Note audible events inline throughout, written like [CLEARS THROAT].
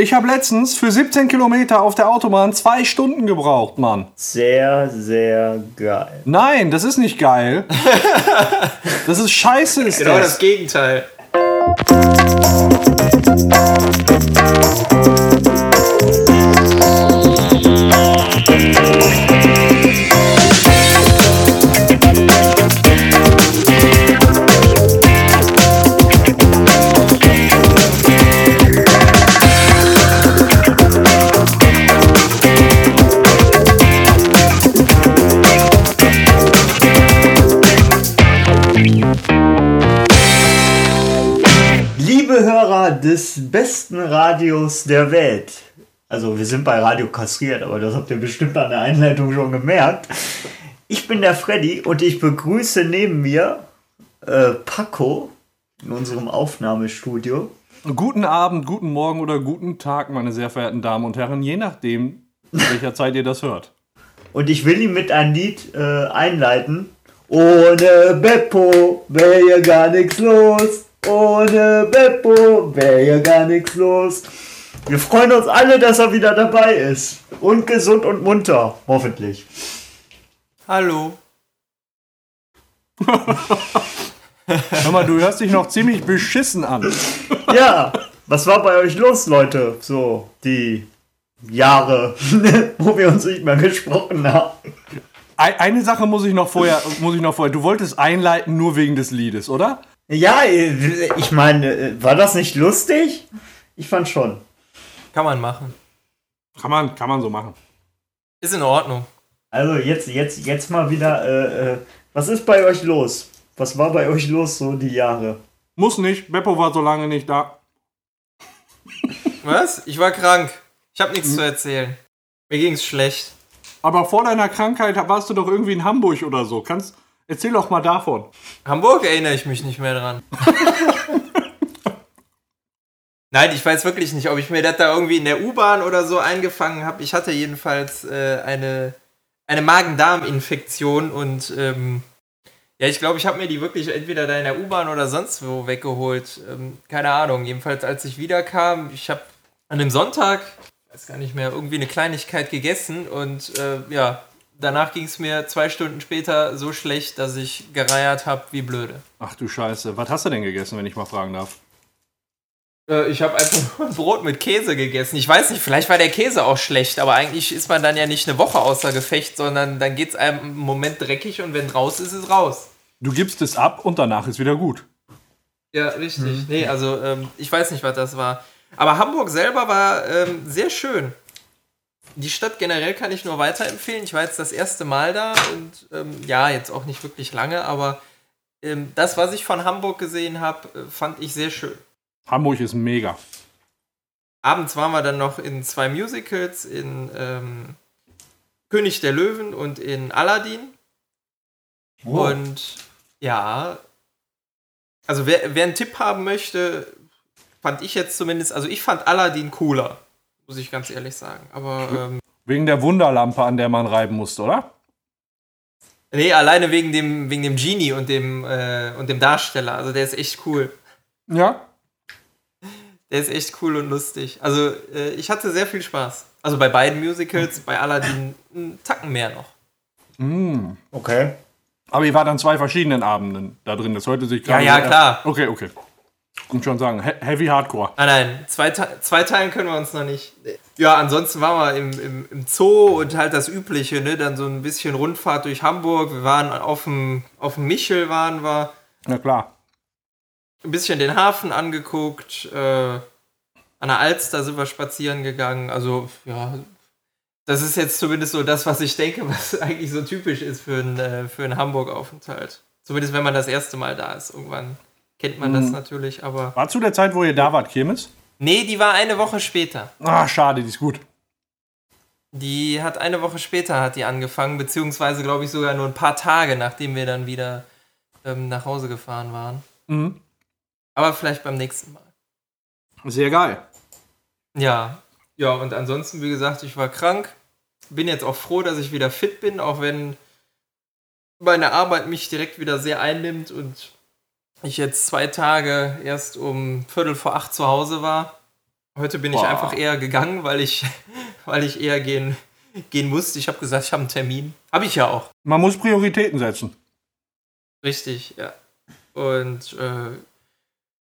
Ich habe letztens für 17 Kilometer auf der Autobahn zwei Stunden gebraucht, Mann. Sehr, sehr geil. Nein, das ist nicht geil. [LAUGHS] Das ist scheiße, ist Genau das das. Gegenteil. Des besten Radios der Welt. Also wir sind bei Radio kastriert, aber das habt ihr bestimmt an der Einleitung schon gemerkt. Ich bin der Freddy und ich begrüße neben mir äh, Paco in unserem Aufnahmestudio. Guten Abend, guten Morgen oder guten Tag, meine sehr verehrten Damen und Herren, je nachdem, zu welcher Zeit ihr das hört. Und ich will ihn mit einem Lied äh, einleiten. Ohne Beppo wäre hier gar nichts los. Ohne Beppo wäre hier gar nichts los. Wir freuen uns alle, dass er wieder dabei ist. Und gesund und munter, hoffentlich. Hallo. [LAUGHS] Hör mal, du hörst dich noch ziemlich beschissen an. Ja, was war bei euch los, Leute? So, die Jahre, [LAUGHS] wo wir uns nicht mehr gesprochen haben. Ei- Eine Sache muss ich noch vorher, muss ich noch vorher. Du wolltest einleiten nur wegen des Liedes, oder? Ja, ich meine, war das nicht lustig? Ich fand schon. Kann man machen. Kann man, kann man so machen. Ist in Ordnung. Also jetzt, jetzt, jetzt mal wieder, äh, äh, was ist bei euch los? Was war bei euch los so die Jahre? Muss nicht. Beppo war so lange nicht da. [LAUGHS] Was? Ich war krank. Ich habe nichts zu erzählen. Mir ging's schlecht. Aber vor deiner Krankheit warst du doch irgendwie in Hamburg oder so. Kannst, erzähl doch mal davon. Hamburg erinnere ich mich nicht mehr dran. [LAUGHS] Nein, ich weiß wirklich nicht, ob ich mir das da irgendwie in der U-Bahn oder so eingefangen habe. Ich hatte jedenfalls äh, eine, eine Magen-Darm-Infektion und ähm, ja, ich glaube, ich habe mir die wirklich entweder da in der U-Bahn oder sonst wo weggeholt. Ähm, keine Ahnung. Jedenfalls, als ich wiederkam, ich habe an dem Sonntag, weiß gar nicht mehr, irgendwie eine Kleinigkeit gegessen und äh, ja, danach ging es mir zwei Stunden später so schlecht, dass ich gereiert habe wie blöde. Ach du Scheiße. Was hast du denn gegessen, wenn ich mal fragen darf? Äh, Ich habe einfach [LAUGHS] nur ein Brot mit Käse gegessen. Ich weiß nicht, vielleicht war der Käse auch schlecht, aber eigentlich ist man dann ja nicht eine Woche außer Gefecht, sondern dann geht es einem im Moment dreckig und wenn raus ist, ist raus. Du gibst es ab und danach ist wieder gut. Ja, richtig. Nee, also ähm, ich weiß nicht, was das war. Aber Hamburg selber war ähm, sehr schön. Die Stadt generell kann ich nur weiterempfehlen. Ich war jetzt das erste Mal da und ähm, ja, jetzt auch nicht wirklich lange, aber ähm, das, was ich von Hamburg gesehen habe, äh, fand ich sehr schön. Hamburg ist mega. Abends waren wir dann noch in zwei Musicals, in ähm, König der Löwen und in Aladdin. Und ja, also wer, wer einen Tipp haben möchte, fand ich jetzt zumindest, also ich fand Aladdin cooler, muss ich ganz ehrlich sagen. Aber ähm, Wegen der Wunderlampe, an der man reiben musste, oder? nee, alleine wegen dem, wegen dem Genie und dem, äh, und dem Darsteller. Also der ist echt cool. Ja. Der ist echt cool und lustig. Also äh, ich hatte sehr viel Spaß. Also bei beiden Musicals, bei Aladdin einen Tacken mehr noch. Mm. Okay. Aber ihr wart an zwei verschiedenen Abenden da drin. Das hörte sich gerade. ja, so- klar. Okay, okay. Und schon sagen, he Heavy Hardcore. Ah nein, zwei, zwei Teilen können wir uns noch nicht. Ja, ansonsten waren wir im, im, im Zoo und halt das Übliche, ne? Dann so ein bisschen Rundfahrt durch Hamburg. Wir waren auf dem, auf dem Michel, waren wir. Na klar. Ein bisschen den Hafen angeguckt. Äh, an der Alster sind wir spazieren gegangen. Also, ja, das ist jetzt zumindest so das, was ich denke, was [LAUGHS] eigentlich so typisch ist für einen, äh, für einen Hamburg-Aufenthalt. Zumindest wenn man das erste Mal da ist. Irgendwann kennt man das natürlich, aber. War zu der Zeit, wo ihr da wart, Kirmes? Nee, die war eine Woche später. Ah, schade, die ist gut. Die hat eine Woche später hat die angefangen, beziehungsweise glaube ich sogar nur ein paar Tage, nachdem wir dann wieder ähm, nach Hause gefahren waren. Mhm. Aber vielleicht beim nächsten Mal. Sehr geil. Ja, ja, und ansonsten, wie gesagt, ich war krank. Bin jetzt auch froh, dass ich wieder fit bin, auch wenn meine Arbeit mich direkt wieder sehr einnimmt und ich jetzt zwei Tage erst um Viertel vor acht zu Hause war. Heute bin ich Boah. einfach eher gegangen, weil ich, [LAUGHS] weil ich eher gehen, gehen musste. Ich habe gesagt, ich habe einen Termin. Habe ich ja auch. Man muss Prioritäten setzen. Richtig, ja. Und äh,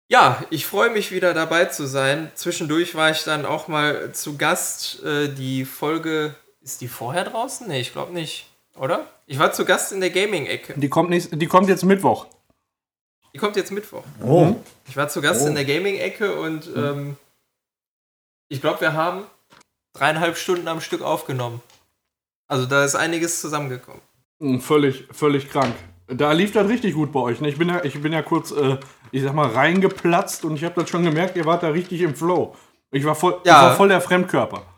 ja, ich freue mich wieder dabei zu sein. Zwischendurch war ich dann auch mal zu Gast. Äh, die Folge, ist die vorher draußen? Nee, ich glaube nicht, oder? Ich war zu Gast in der Gaming-Ecke. Die kommt, nächst, die kommt jetzt Mittwoch. Die kommt jetzt Mittwoch. Oh, Ich war zu Gast Oh. in der Gaming-Ecke und ähm, ich glaube, wir haben dreieinhalb Stunden am Stück aufgenommen. Also da ist einiges zusammengekommen. Hm, Völlig, völlig krank. Da lief das richtig gut bei euch. Ne? Ich, bin ja, ich bin ja kurz, äh, ich sag mal, reingeplatzt und ich habe das schon gemerkt, ihr wart da richtig im Flow. Ich war voll, Ja. ich war voll der Fremdkörper. [LAUGHS]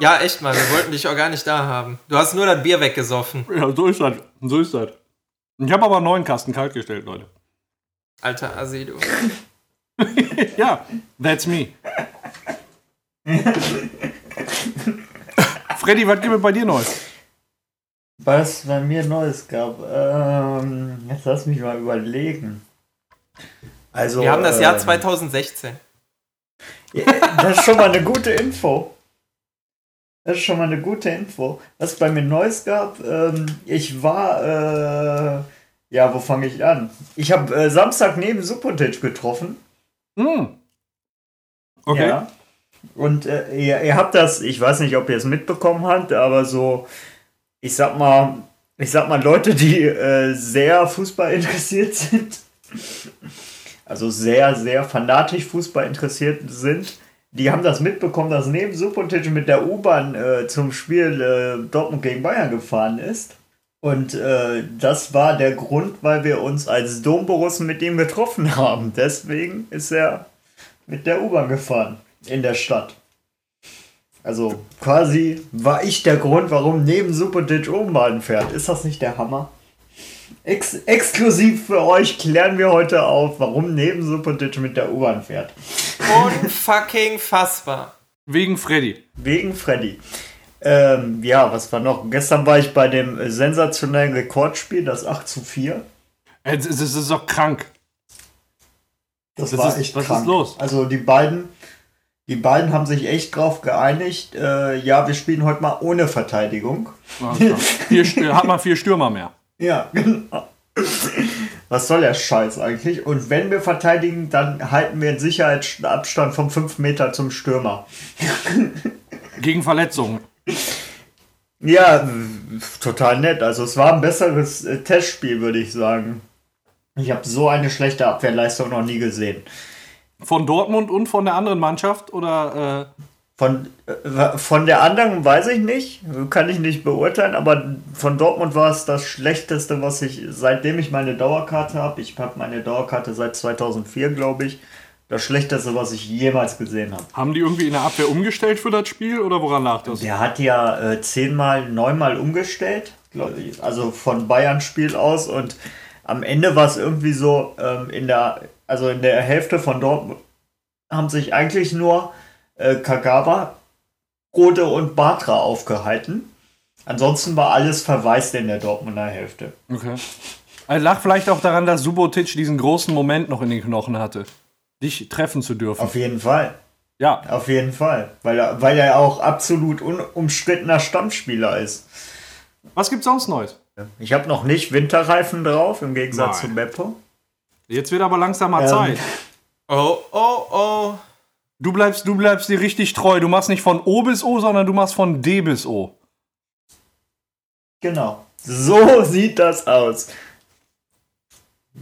Ja, echt mal, wir wollten dich auch gar nicht da haben. Du hast nur das Bier weggesoffen, Ja, so ist das. So ist das. Ich habe aber einen neuen Kasten kalt gestellt, Leute. Alter Assi, du. [LAUGHS] Ja, that's me. [LAUGHS] Freddy, was gibt es bei dir Neues? was bei mir Neues gab. Ähm, jetzt lass mich mal überlegen. Also, Wir haben das Jahr ähm, 2016. Ja, Das ist schon mal eine gute Info. Das ist schon mal eine gute Info. Was bei mir Neues gab, ähm, ich war, äh, ja, wo fange ich an? Ich habe äh, Samstag neben Supotic getroffen. Hm. Okay. Ja. Und äh, ihr, ihr habt das, ich weiß nicht, ob ihr es mitbekommen habt, aber so, ich sag mal, ich sag mal, Leute, die äh, sehr Fußball interessiert sind, [LAUGHS] also sehr, sehr fanatisch Fußball interessiert sind, die haben das mitbekommen, dass neben Supotic mit der U-Bahn äh, zum Spiel äh, Dortmund gegen Bayern gefahren ist. Und äh, das war der Grund, weil wir uns als Domborussen mit ihm getroffen [LAUGHS] haben. Deswegen ist er mit der U-Bahn gefahren in der Stadt. Also quasi war ich der Grund, warum neben Supotic U-Bahn fährt. Ist das nicht der Hammer? Ex exklusiv für euch klären wir heute auf, warum neben Supotic mit der U-Bahn fährt. Unfucking fassbar. Wegen Freddy. Wegen Freddy. Ähm, ja, was war noch? Gestern war ich bei dem sensationellen Rekordspiel, das 8 zu 4. Äh, Es es ist doch krank. Das, Das war ist- echt was ist krank. los? Also die beiden, die beiden haben sich echt drauf geeinigt. Äh, ja, wir spielen heute mal ohne Verteidigung. Vier, [LAUGHS] hat man vier Stürmer mehr. Ja, genau. Was soll der Scheiß eigentlich? Und wenn wir verteidigen, dann halten wir einen Sicherheitsabstand von 5 Meter zum Stürmer. Gegen Verletzungen. Ja, total nett. Also es war ein besseres äh, Testspiel, würde ich sagen. Ich habe so eine schlechte Abwehrleistung noch nie gesehen. Von Dortmund und von der anderen Mannschaft? Oder äh, Von, äh, von der anderen weiß ich nicht, kann ich nicht beurteilen, aber von Dortmund war es das Schlechteste, was ich, seitdem ich meine Dauerkarte habe, ich habe meine Dauerkarte seit 2004, glaube ich, das Schlechteste, was ich jemals gesehen habe. haben die irgendwie in der Abwehr umgestellt für das Spiel? Oder woran lag das? Der hat ja äh, zehnmal, neunmal umgestellt, glaube ich, also von Bayern-Spiel aus und am Ende war es irgendwie so, ähm, in der, also in der Hälfte von Dortmund haben sich eigentlich nur äh, Kagawa, Rode und Batra aufgehalten. Ansonsten war alles verwaist in der Dortmunder Hälfte. Okay. Also lag vielleicht auch daran, dass Subotic diesen großen Moment noch in den Knochen hatte. Dich treffen zu dürfen. Auf jeden Fall. ja. Auf jeden Fall. Weil er, weil er auch absolut unumstrittener Stammspieler ist. Was gibt's sonst Neues? Ich habe noch nicht Winterreifen drauf, im Gegensatz Nein. zu Beppo. Jetzt wird aber langsam mal Ähm. Zeit. Oh, oh, oh. Du bleibst, du bleibst dir richtig treu. Du machst nicht von O bis O, sondern du machst von D bis O. Genau. So [LAUGHS] sieht das aus.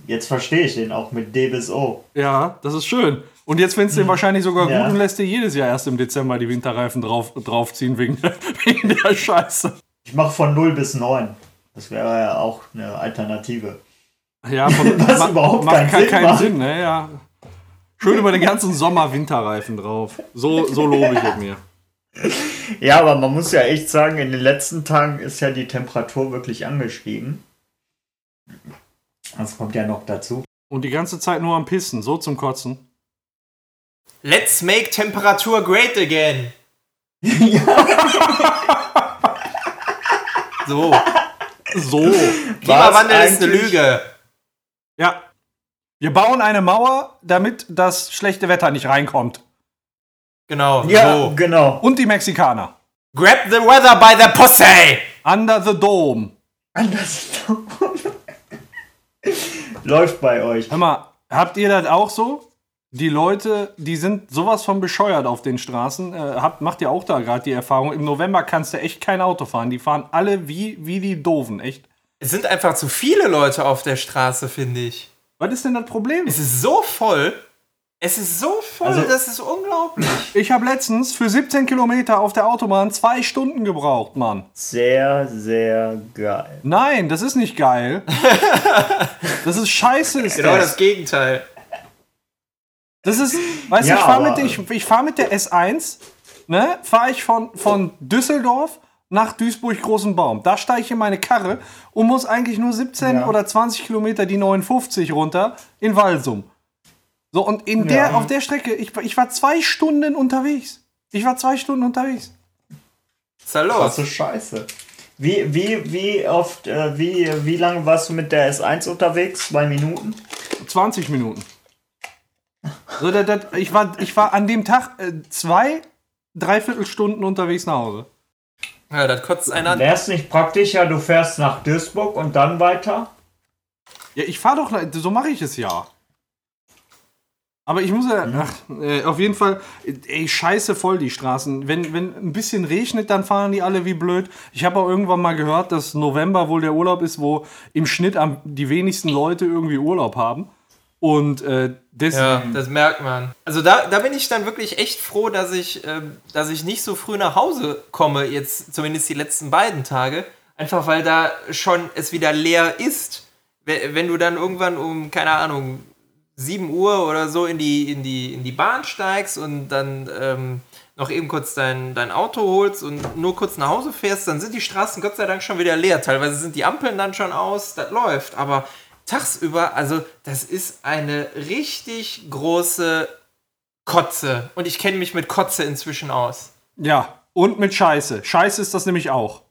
Jetzt verstehe ich den auch mit D bis O. Ja, das ist schön. Und jetzt findest du den wahrscheinlich sogar Ja. gut und lässt dir jedes Jahr erst im Dezember die Winterreifen drauf, draufziehen wegen, [LAUGHS] wegen der Scheiße. Ich mache von 0 bis 9. Das wäre ja auch eine Alternative. Ja, [LAUGHS] von, Was überhaupt macht keinen kein- Sinn keinen macht. Sinn, ne? Ja. Schön über den ganzen Sommer Winterreifen drauf. So, so lobe ich es mir. Ja, aber man muss ja echt sagen, in den letzten Tagen ist ja die Temperatur wirklich angestiegen. Das kommt ja noch dazu. Und die ganze Zeit nur am Pissen, so zum Kotzen. Let's make Temperatur great again. [LAUGHS] So. So. Klimawandel ist eine eigentlich- Lüge. Ja. Wir bauen eine Mauer, damit das schlechte Wetter nicht reinkommt. Genau. Ja, So. genau. Und die Mexikaner. Grab the weather by the pussy! Under the Dome. Anders. Läuft bei euch. Hör mal, habt ihr das auch so? Die Leute, die sind sowas von bescheuert auf den Straßen. Äh, habt, macht ihr auch da gerade die Erfahrung? Im November kannst du echt kein Auto fahren. Die fahren alle wie, wie die Doofen, echt. Es sind einfach zu viele Leute auf der Straße, finde ich. Was ist denn das Problem? Es ist so voll. Es ist so voll, Also- das ist unglaublich. [LAUGHS] Ich habe letztens für 17 Kilometer auf der Autobahn zwei Stunden gebraucht, Mann. Sehr, sehr geil. Nein, das ist nicht geil. [LAUGHS] Das ist scheiße, ist Genau das. das Gegenteil. Das ist, weißt du, Ja, ich fahre mit, ich, ich fahr mit der S1, ne, fahre ich von, von Düsseldorf nach Duisburg-Großenbaum. Da steige ich in meine Karre und muss eigentlich nur 17 Ja. oder 20 Kilometer die 59 runter in Walsum. So, und in der, Ja. auf der Strecke, ich, ich war zwei Stunden unterwegs. Ich war zwei Stunden unterwegs. Was ist da los? Krasse Scheiße. Wie, wie, wie oft, äh, wie, wie lange warst du mit der S1 unterwegs? Zwei Minuten? 20 Minuten. So, das, das, ich, war, ich war an dem Tag äh, zwei, dreiviertel Stunden unterwegs nach Hause. Ja, das kotzt einen an. Wäre es nicht praktischer, du fährst nach Duisburg und dann weiter? Ja, ich fahre doch, so mache ich es ja. Aber ich muss ja, ach, äh, auf jeden Fall, ey, scheiße voll die Straßen. Wenn, wenn ein bisschen regnet, dann fahren die alle wie blöd. Ich habe auch irgendwann mal gehört, dass November wohl der Urlaub ist, wo im Schnitt am, die wenigsten Leute irgendwie Urlaub haben. Und äh, deswegen. Ja, das merkt man. Also da, da bin ich dann wirklich echt froh, dass ich, ähm, dass ich nicht so früh nach Hause komme, jetzt zumindest die letzten beiden Tage. Einfach weil da schon es wieder leer ist. We- Wenn du dann irgendwann um, keine Ahnung, 7 Uhr oder so in die, in die, in die Bahn steigst und dann ähm, noch eben kurz dein, dein Auto holst und nur kurz nach Hause fährst, dann sind die Straßen Gott sei Dank schon wieder leer. Teilweise sind die Ampeln dann schon aus, das läuft. Aber tagsüber, also das ist eine richtig große Kotze. Und ich kenne mich mit Kotze inzwischen aus. Ja, und mit Scheiße. Scheiße ist das nämlich auch.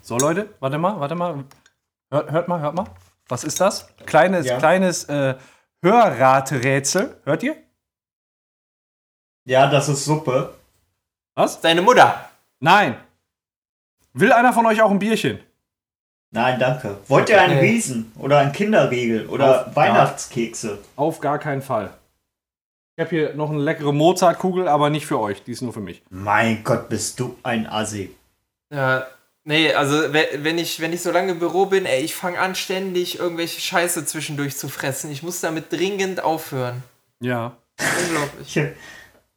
So, Leute, warte mal, warte mal. Hört, hört mal, hört mal. Was ist das? Kleines, Ja. kleines äh, Hörraterätsel. Hört ihr? Ja, das ist Suppe. Was? Deine Mutter. Nein. Will einer von euch auch ein Bierchen? Nein, danke. Wollt ihr einen Okay. Riesen oder einen Kinderriegel oder Auf- Weihnachtskekse? Auf gar keinen Fall. Ich habe hier noch eine leckere Mozartkugel, aber nicht für euch. Die ist nur für mich. Mein Gott, bist du ein Assi. Ja, nee, also we- wenn ich, wenn ich so lange im Büro bin, ey, ich fange an, ständig irgendwelche Scheiße zwischendurch zu fressen. Ich muss damit dringend aufhören. Ja. Unglaublich. Ich,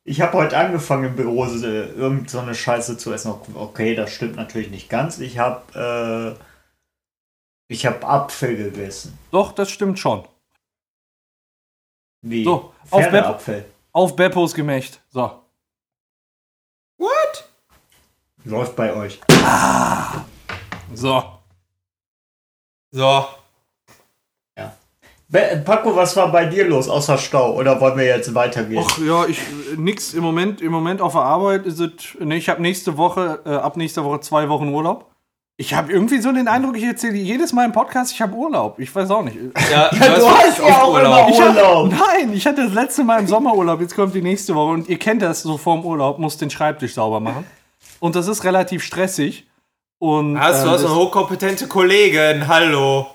ich habe heute angefangen im Büro so, irgend so eine Scheiße zu essen. Okay, das stimmt natürlich nicht ganz. Ich habe äh, ich habe Apfel gegessen. Doch, das stimmt schon. Wie? So, auf Bep Pferdeapfel. auf Beppos Gemächt. So. What? Läuft bei euch. So. So. Be Paco, was war bei dir los außer Stau? Oder wollen wir jetzt weitergehen? Ach ja, ich nix im Moment im Moment auf der Arbeit ist es nee, ich habe nächste Woche äh, ab nächster Woche zwei Wochen Urlaub. Ich habe irgendwie so den Eindruck, ich erzähle jedes Mal im Podcast, ich habe Urlaub. Ich weiß auch nicht. [LAUGHS] Ja, Ja, du hast ja auch immer Ich hab, Urlaub. nein, ich hatte das letzte Mal im Sommerurlaub, jetzt kommt die nächste Woche und ihr kennt das so vorm Urlaub, muss den Schreibtisch sauber machen. Und das ist relativ stressig. Und Hast du ähm, hast eine hochkompetente Kollegin, hallo.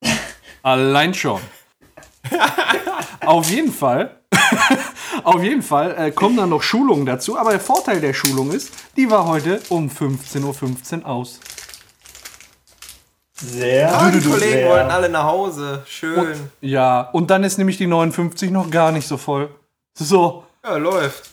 [LAUGHS] Allein schon. [LAUGHS] Auf jeden Fall. [LAUGHS] Auf jeden Fall äh, kommen dann noch Schulungen dazu. Aber der Vorteil der Schulung ist, die war heute um 15.15 Uhr aus. Sehr. Ah, die Kollegen sehr. wollen alle nach Hause. Schön. Ja, und dann ist nämlich die 59 noch gar nicht so voll. So. Ja, läuft.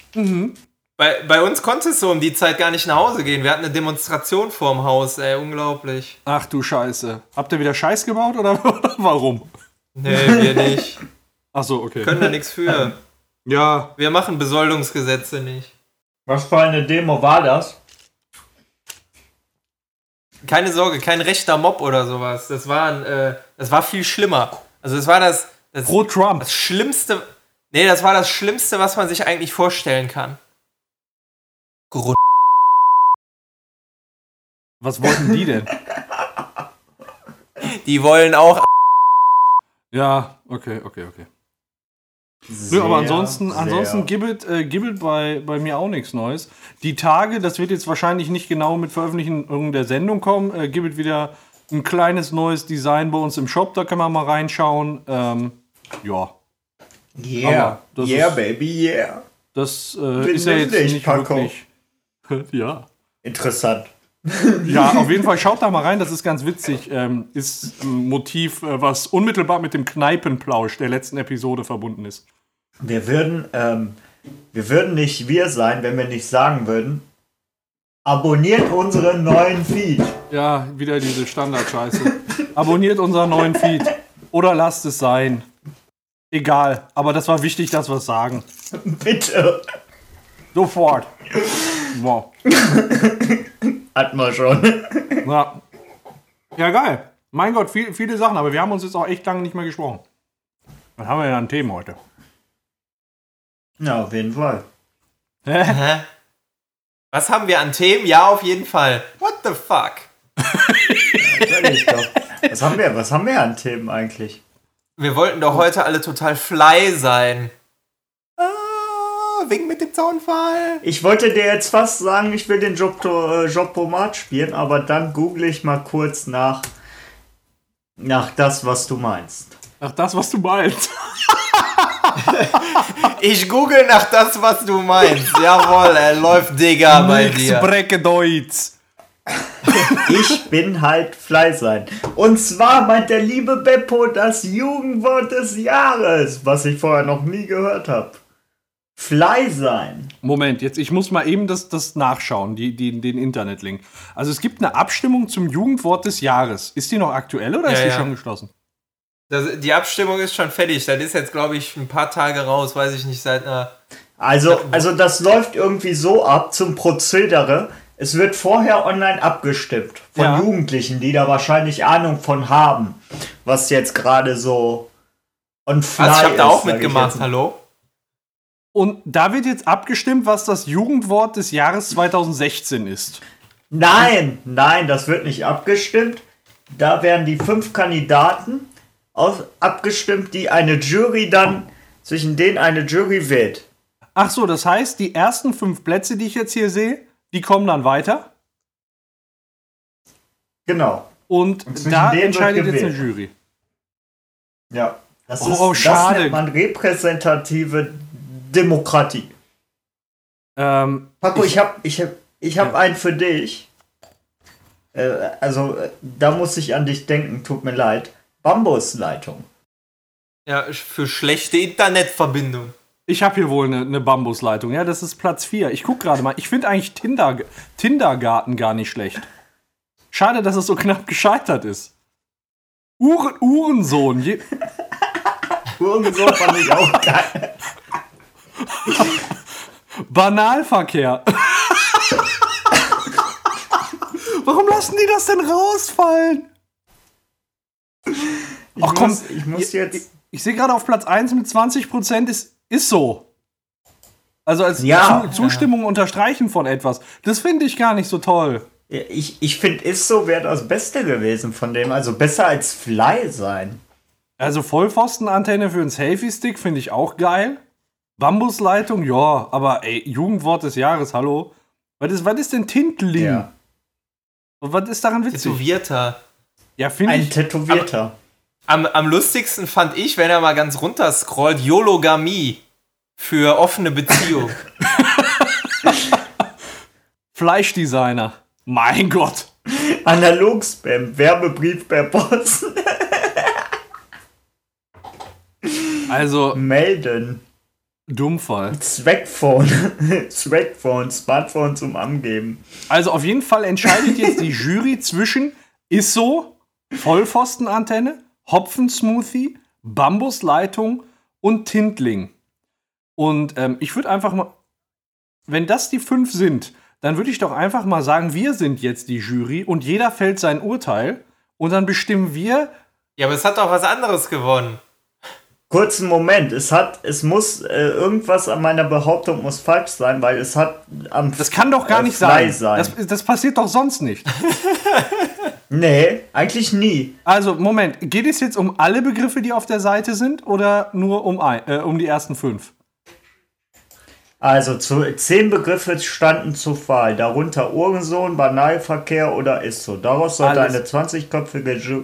Bei, bei uns konntest du um die Zeit gar nicht nach Hause gehen. Wir hatten eine Demonstration vorm Haus, ey, unglaublich. Ach du Scheiße. Habt ihr wieder Scheiß gebaut oder, [LAUGHS] oder warum? Nee, wir nicht. [LAUGHS] Ach so, okay. Können da nichts für. Ja, Wir machen Besoldungsgesetze nicht. Was für eine Demo war das? Keine Sorge, kein rechter Mob oder sowas. Das war, ein, äh, das war viel schlimmer. Also das war das, das, pro Trump. das Schlimmste. Nee, das war das Schlimmste, was man sich eigentlich vorstellen kann. Grund. Was wollten die denn? [LAUGHS] Die wollen auch. Ja, okay, okay, okay. Nö, aber ansonsten, ansonsten gibt äh, gibt bei, bei mir auch nichts Neues. Die Tage, das wird jetzt wahrscheinlich nicht genau mit Veröffentlichung der Sendung kommen, äh, gibt wieder ein kleines neues Design bei uns im Shop, da kann man mal reinschauen. Ähm, ja, Yeah, Aber das yeah, ist- baby, yeah. das äh, ist ja jetzt nicht, nicht Paco. wirklich. [LAUGHS] ja. Interessant. Ja, auf jeden Fall schaut da mal rein, das ist ganz witzig. Ähm, ist ein Motiv, äh, was unmittelbar mit dem Kneipenplausch der letzten Episode verbunden ist. Wir würden, ähm, wir würden nicht wir sein, wenn wir nicht sagen würden, abonniert unseren neuen Feed. Ja, wieder diese Standardscheiße. Abonniert unseren neuen Feed. Oder lasst es sein. Egal, aber das war wichtig, dass wir es sagen. [LAUGHS] Bitte. Sofort. Wow. [LAUGHS] Hat man schon. Ja. ja, geil. Mein Gott, viel, viele Sachen, aber wir haben uns jetzt auch echt lange nicht mehr gesprochen. Was haben wir denn an Themen heute? Ja, auf jeden Fall. Hä? Hä? Was haben wir an Themen? Ja, auf jeden Fall. What the fuck? Sag ich doch. Was haben wir, was haben wir an Themen eigentlich? Wir wollten doch heute alle total fly sein. Wegen mit dem Zaunfall. Ich wollte dir jetzt fast sagen, ich will den Job, äh, Job spielen, aber dann google ich mal kurz nach, nach das, was du meinst. Ach, das, was du meinst. [LAUGHS] Ich google nach das, was du meinst. Jawohl, er läuft Digga bei dir. Brecke Deutsch. [LAUGHS] Ich bin halt Fly sein. Und zwar meint der liebe Beppo das Jugendwort des Jahres, was ich vorher noch nie gehört habe. Fly sein. Moment, jetzt, ich muss mal eben das, das nachschauen, die, die, den Internetlink. Also es gibt eine Abstimmung zum Jugendwort des Jahres. Ist die noch aktuell oder Ja, ist die ja. schon geschlossen? Das, die Abstimmung ist schon fertig. Das ist jetzt, glaube ich, ein paar Tage raus. Weiß ich nicht, seit einer. Also, also das läuft irgendwie so ab zum Prozedere. Es wird vorher online abgestimmt von Ja. Jugendlichen, die da wahrscheinlich Ahnung von haben, was jetzt gerade so on fly Also, ich habe da auch mitgemacht. Hallo? Und da wird jetzt abgestimmt, was das Jugendwort des Jahres 2016 ist. Nein, nein, das wird nicht abgestimmt. Da werden die fünf Kandidaten aus, abgestimmt, die eine Jury dann, zwischen denen eine Jury wählt. Ach so, das heißt, die ersten fünf Plätze, die ich jetzt hier sehe, die kommen dann weiter. Genau. Und, Und da entscheidet jetzt eine. Jury. Ja. Das Oh, ist, oh, schade. Das nennt man repräsentative Demokratie. Ähm, Paco, ich habe ich hab, ich hab Ja. einen für dich. Äh, also, da muss ich an dich denken, tut mir leid. Bambusleitung. Ja, für schlechte Internetverbindung. ich habe hier wohl eine, eine Bambusleitung. Ja, das ist Platz 4. Ich guck gerade mal. Ich finde eigentlich Tinder, Tindergarten gar nicht schlecht. Schade, dass es so knapp gescheitert ist. Uhren, Uhrensohn. Je, [LAUGHS] Irgendwo fand ich auch geil. Banalverkehr. Warum lassen die das denn rausfallen? Ich, Ach komm, muss, ich muss jetzt. Ich sehe gerade auf Platz 1 mit 20% ist, ist so. Also als Ja. Zu, Zustimmung unterstreichen von etwas. Das finde ich gar nicht so toll. Ich, ich finde, ist so wäre das Beste gewesen von dem. Also besser als Fly sein. Also Vollpfostenantenne für einen Selfie-Stick finde ich auch geil. Bambusleitung, ja, aber ey, Jugendwort des Jahres, hallo. Was ist, was ist denn Tintling? Ja. Und Was ist daran witzig? Tätowierter. Ja, finde Ein ich. Tätowierter. Am, am lustigsten fand ich, wenn er mal ganz runter scrollt, Yologamie für offene Beziehung. [LAUGHS] Fleischdesigner. Mein Gott. Analog-Spam. Werbebrief per Post. Also, Melden. Dummfall. Zweckphone. [LAUGHS] Zweckphone. Smartphone zum Angeben. Also auf jeden Fall entscheidet jetzt die Jury zwischen Isso, Vollpfostenantenne, Hopfensmoothie, Bambusleitung und Tintling. Und ähm, ich würde einfach mal, wenn das die fünf sind, dann würde ich doch einfach mal sagen, wir sind jetzt die Jury und jeder fällt sein Urteil und dann bestimmen wir. ja, aber es hat doch was anderes gewonnen. Kurzen Moment. Es hat, es muss, äh, irgendwas an meiner Behauptung muss falsch sein, weil es hat am Das kann doch gar äh, nicht Fly sein. Das, das passiert doch sonst nicht. [LAUGHS] Nee, eigentlich nie. Also, Moment, geht es jetzt um alle Begriffe, die auf der Seite sind, oder nur um, ein, äh, um die ersten fünf? Also zu, zehn Begriffe standen zur Wahl, darunter Uhrensohn, Banalverkehr oder ist so. Daraus sollte Alles. eine 20-köpfige Ju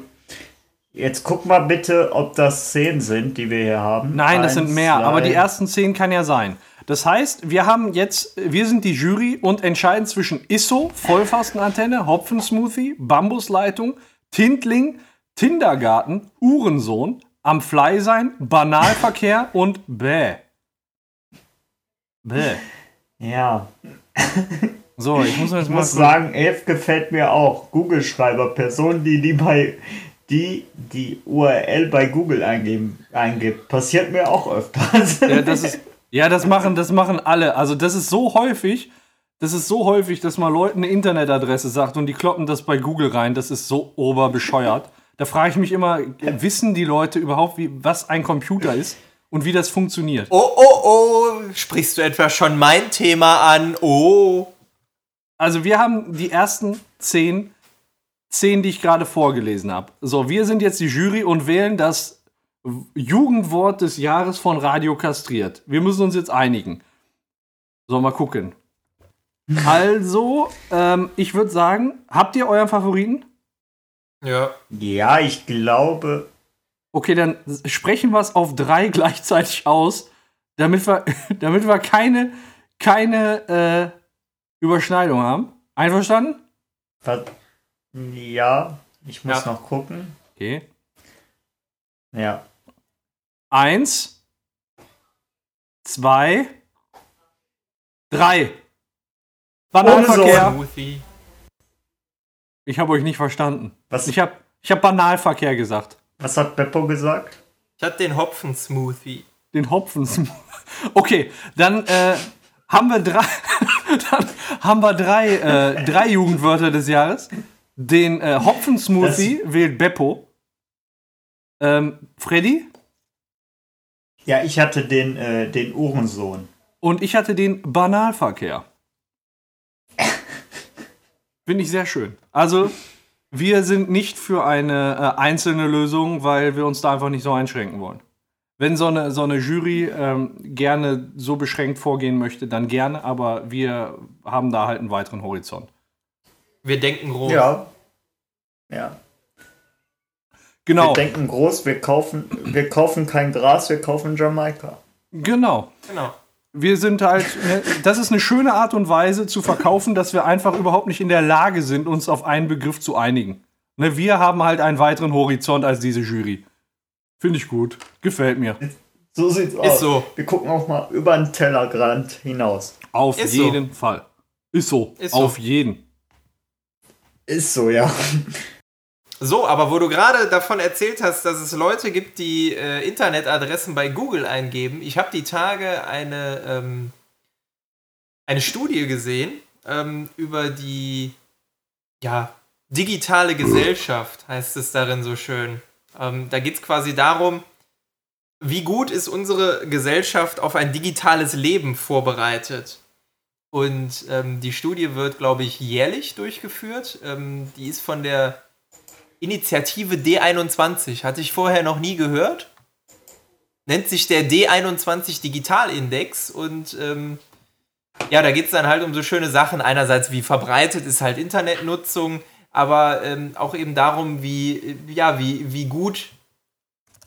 Jetzt guck mal bitte, ob das zehn sind, die wir hier haben. Nein, das sind Eins, mehr, aber zwei. die ersten zehn kann ja sein. Das heißt, wir haben jetzt, wir sind die Jury und entscheiden zwischen Isso, Vollfastenantenne, Hopfensmoothie, Bambusleitung, Tintling, Kindergarten, Uhrensohn, am Fly sein, Banalverkehr [LAUGHS] und Bäh. Bäh. Ja, So, ich muss jetzt ich mal. muss sagen, elf gefällt mir auch. Google-Schreiber, Person, die die bei die die URL bei Google eingeben, eingibt. Passiert mir auch öfters. Ja, das ist, ja, das machen, das machen alle. Also das ist so häufig, das ist so häufig, dass man Leuten eine Internetadresse sagt und die kloppen das bei Google rein. Das ist so oberbescheuert. Da frage ich mich immer, wissen die Leute überhaupt, wie, was ein Computer ist und wie das funktioniert? Oh, oh, oh, sprichst du etwa schon mein Thema an? Oh. Also wir haben die ersten zehn, zehn, die ich gerade vorgelesen habe. So, wir sind jetzt die Jury und wählen das Jugendwort des Jahres von Radio Kastriert. Wir müssen uns jetzt einigen. So, mal gucken. Also, ähm, ich würde sagen, habt ihr euren Favoriten? Ja. ja, ich glaube. Okay, dann sprechen wir es auf drei [LAUGHS] gleichzeitig aus, damit wir, [LAUGHS] damit wir keine, keine äh, Überschneidung haben. Einverstanden? Was, ja, ich muss Ja. noch gucken. Okay. Ja. Eins, zwei, drei. Banalverkehr. Ich habe euch nicht verstanden. Was, Ich habe ich hab Banalverkehr gesagt. was hat Beppo gesagt? Ich hatte den Hopfen-Smoothie. Den Hopfen. Okay, dann äh, haben wir drei, [LAUGHS] dann haben wir drei, äh, drei Jugendwörter des Jahres. Den äh, Hopfensmoothie wählt Beppo. Ähm, Freddy Ja, ich hatte den, äh, den Uhrensohn. und ich hatte den Banalverkehr. Finde ich sehr schön. Also, wir sind nicht für eine äh, einzelne Lösung, weil wir uns da einfach nicht so einschränken wollen. Wenn so eine, so eine Jury ähm, gerne so beschränkt vorgehen möchte, dann gerne, aber wir haben da halt einen weiteren Horizont. Wir denken groß. Ja. Ja. Genau, Wir denken groß, wir kaufen, wir kaufen kein Gras, wir kaufen Jamaika. genau. Genau. Wir sind halt, ne, das ist eine schöne Art und Weise zu verkaufen, dass wir einfach überhaupt nicht in der Lage sind, uns auf einen Begriff zu einigen. Ne, wir haben halt einen weiteren Horizont als diese Jury. Finde ich gut. Gefällt mir. So sieht's aus. so. Wir gucken auch mal über den Tellerrand hinaus. Auf Ist so. jeden Fall. Ist so. Ist so. Auf jeden. Ist so, ja. So, aber wo du gerade davon erzählt hast, dass es Leute gibt, die äh, Internetadressen bei Google eingeben, ich habe die Tage eine, ähm, eine Studie gesehen ähm, über die ja, digitale Gesellschaft, heißt es darin so schön. Ähm, da geht es quasi darum, wie gut ist unsere Gesellschaft auf ein digitales Leben vorbereitet. Und ähm, die Studie wird, glaube ich, jährlich durchgeführt. Ähm, die ist von der Initiative D21. Hatte ich vorher noch nie gehört. Nennt sich der D21 Digitalindex und ähm, ja, da geht es dann halt um so schöne Sachen. Einerseits, wie verbreitet ist halt Internetnutzung, aber ähm, auch eben darum, wie, ja, wie, wie gut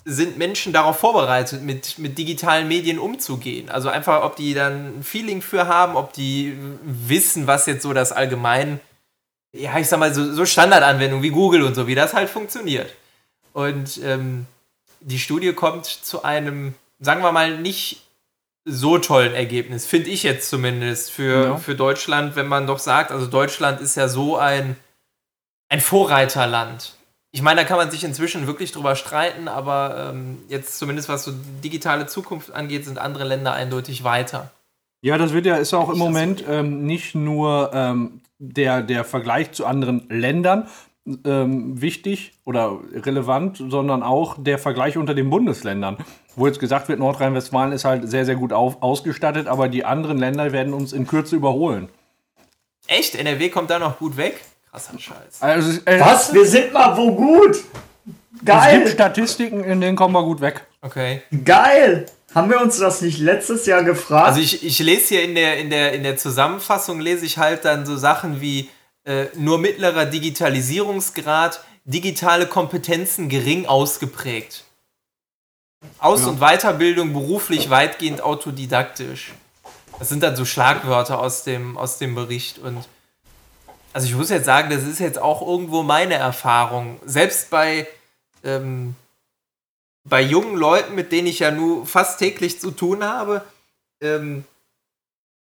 sind Menschen darauf vorbereitet, mit, mit digitalen Medien umzugehen. Also einfach, ob die dann ein Feeling für haben, ob die wissen, was jetzt so das allgemein, ja, ich sag mal, so, so Standardanwendungen wie Google und so, wie das halt funktioniert. Und ähm, die Studie kommt zu einem, sagen wir mal, nicht so tollen Ergebnis, finde ich jetzt zumindest für, Ja. für Deutschland, wenn man doch sagt, also Deutschland ist ja so ein, ein Vorreiterland. Ich meine, da kann man sich inzwischen wirklich drüber streiten, aber ähm, jetzt zumindest was so digitale Zukunft angeht, sind andere Länder eindeutig weiter. Ja, das wird ja, ist ja auch im Moment ähm, nicht nur ähm, der, der Vergleich zu anderen Ländern ähm, wichtig oder relevant, sondern auch der Vergleich unter den Bundesländern. Wo jetzt gesagt wird, Nordrhein-Westfalen ist halt sehr, sehr gut auf, ausgestattet, aber die anderen Länder werden uns in Kürze überholen. Echt? NRW kommt da noch gut weg? Krasser Scheiß. Also, äh, Was? Wir sind mal wo gut. Es gibt Geil. Statistiken, in denen kommen wir gut weg. Okay. Geil. Haben wir uns das nicht letztes Jahr gefragt? Also ich, ich lese hier in der, in, der, in der Zusammenfassung, lese ich halt dann so Sachen wie äh, nur mittlerer Digitalisierungsgrad, digitale Kompetenzen gering ausgeprägt. Aus- und Weiterbildung beruflich weitgehend autodidaktisch. Das sind dann so Schlagwörter aus dem, aus dem Bericht. Und also ich muss jetzt sagen, das ist jetzt auch irgendwo meine Erfahrung. Selbst bei, ähm, bei jungen Leuten, mit denen ich ja nur fast täglich zu tun habe, ähm,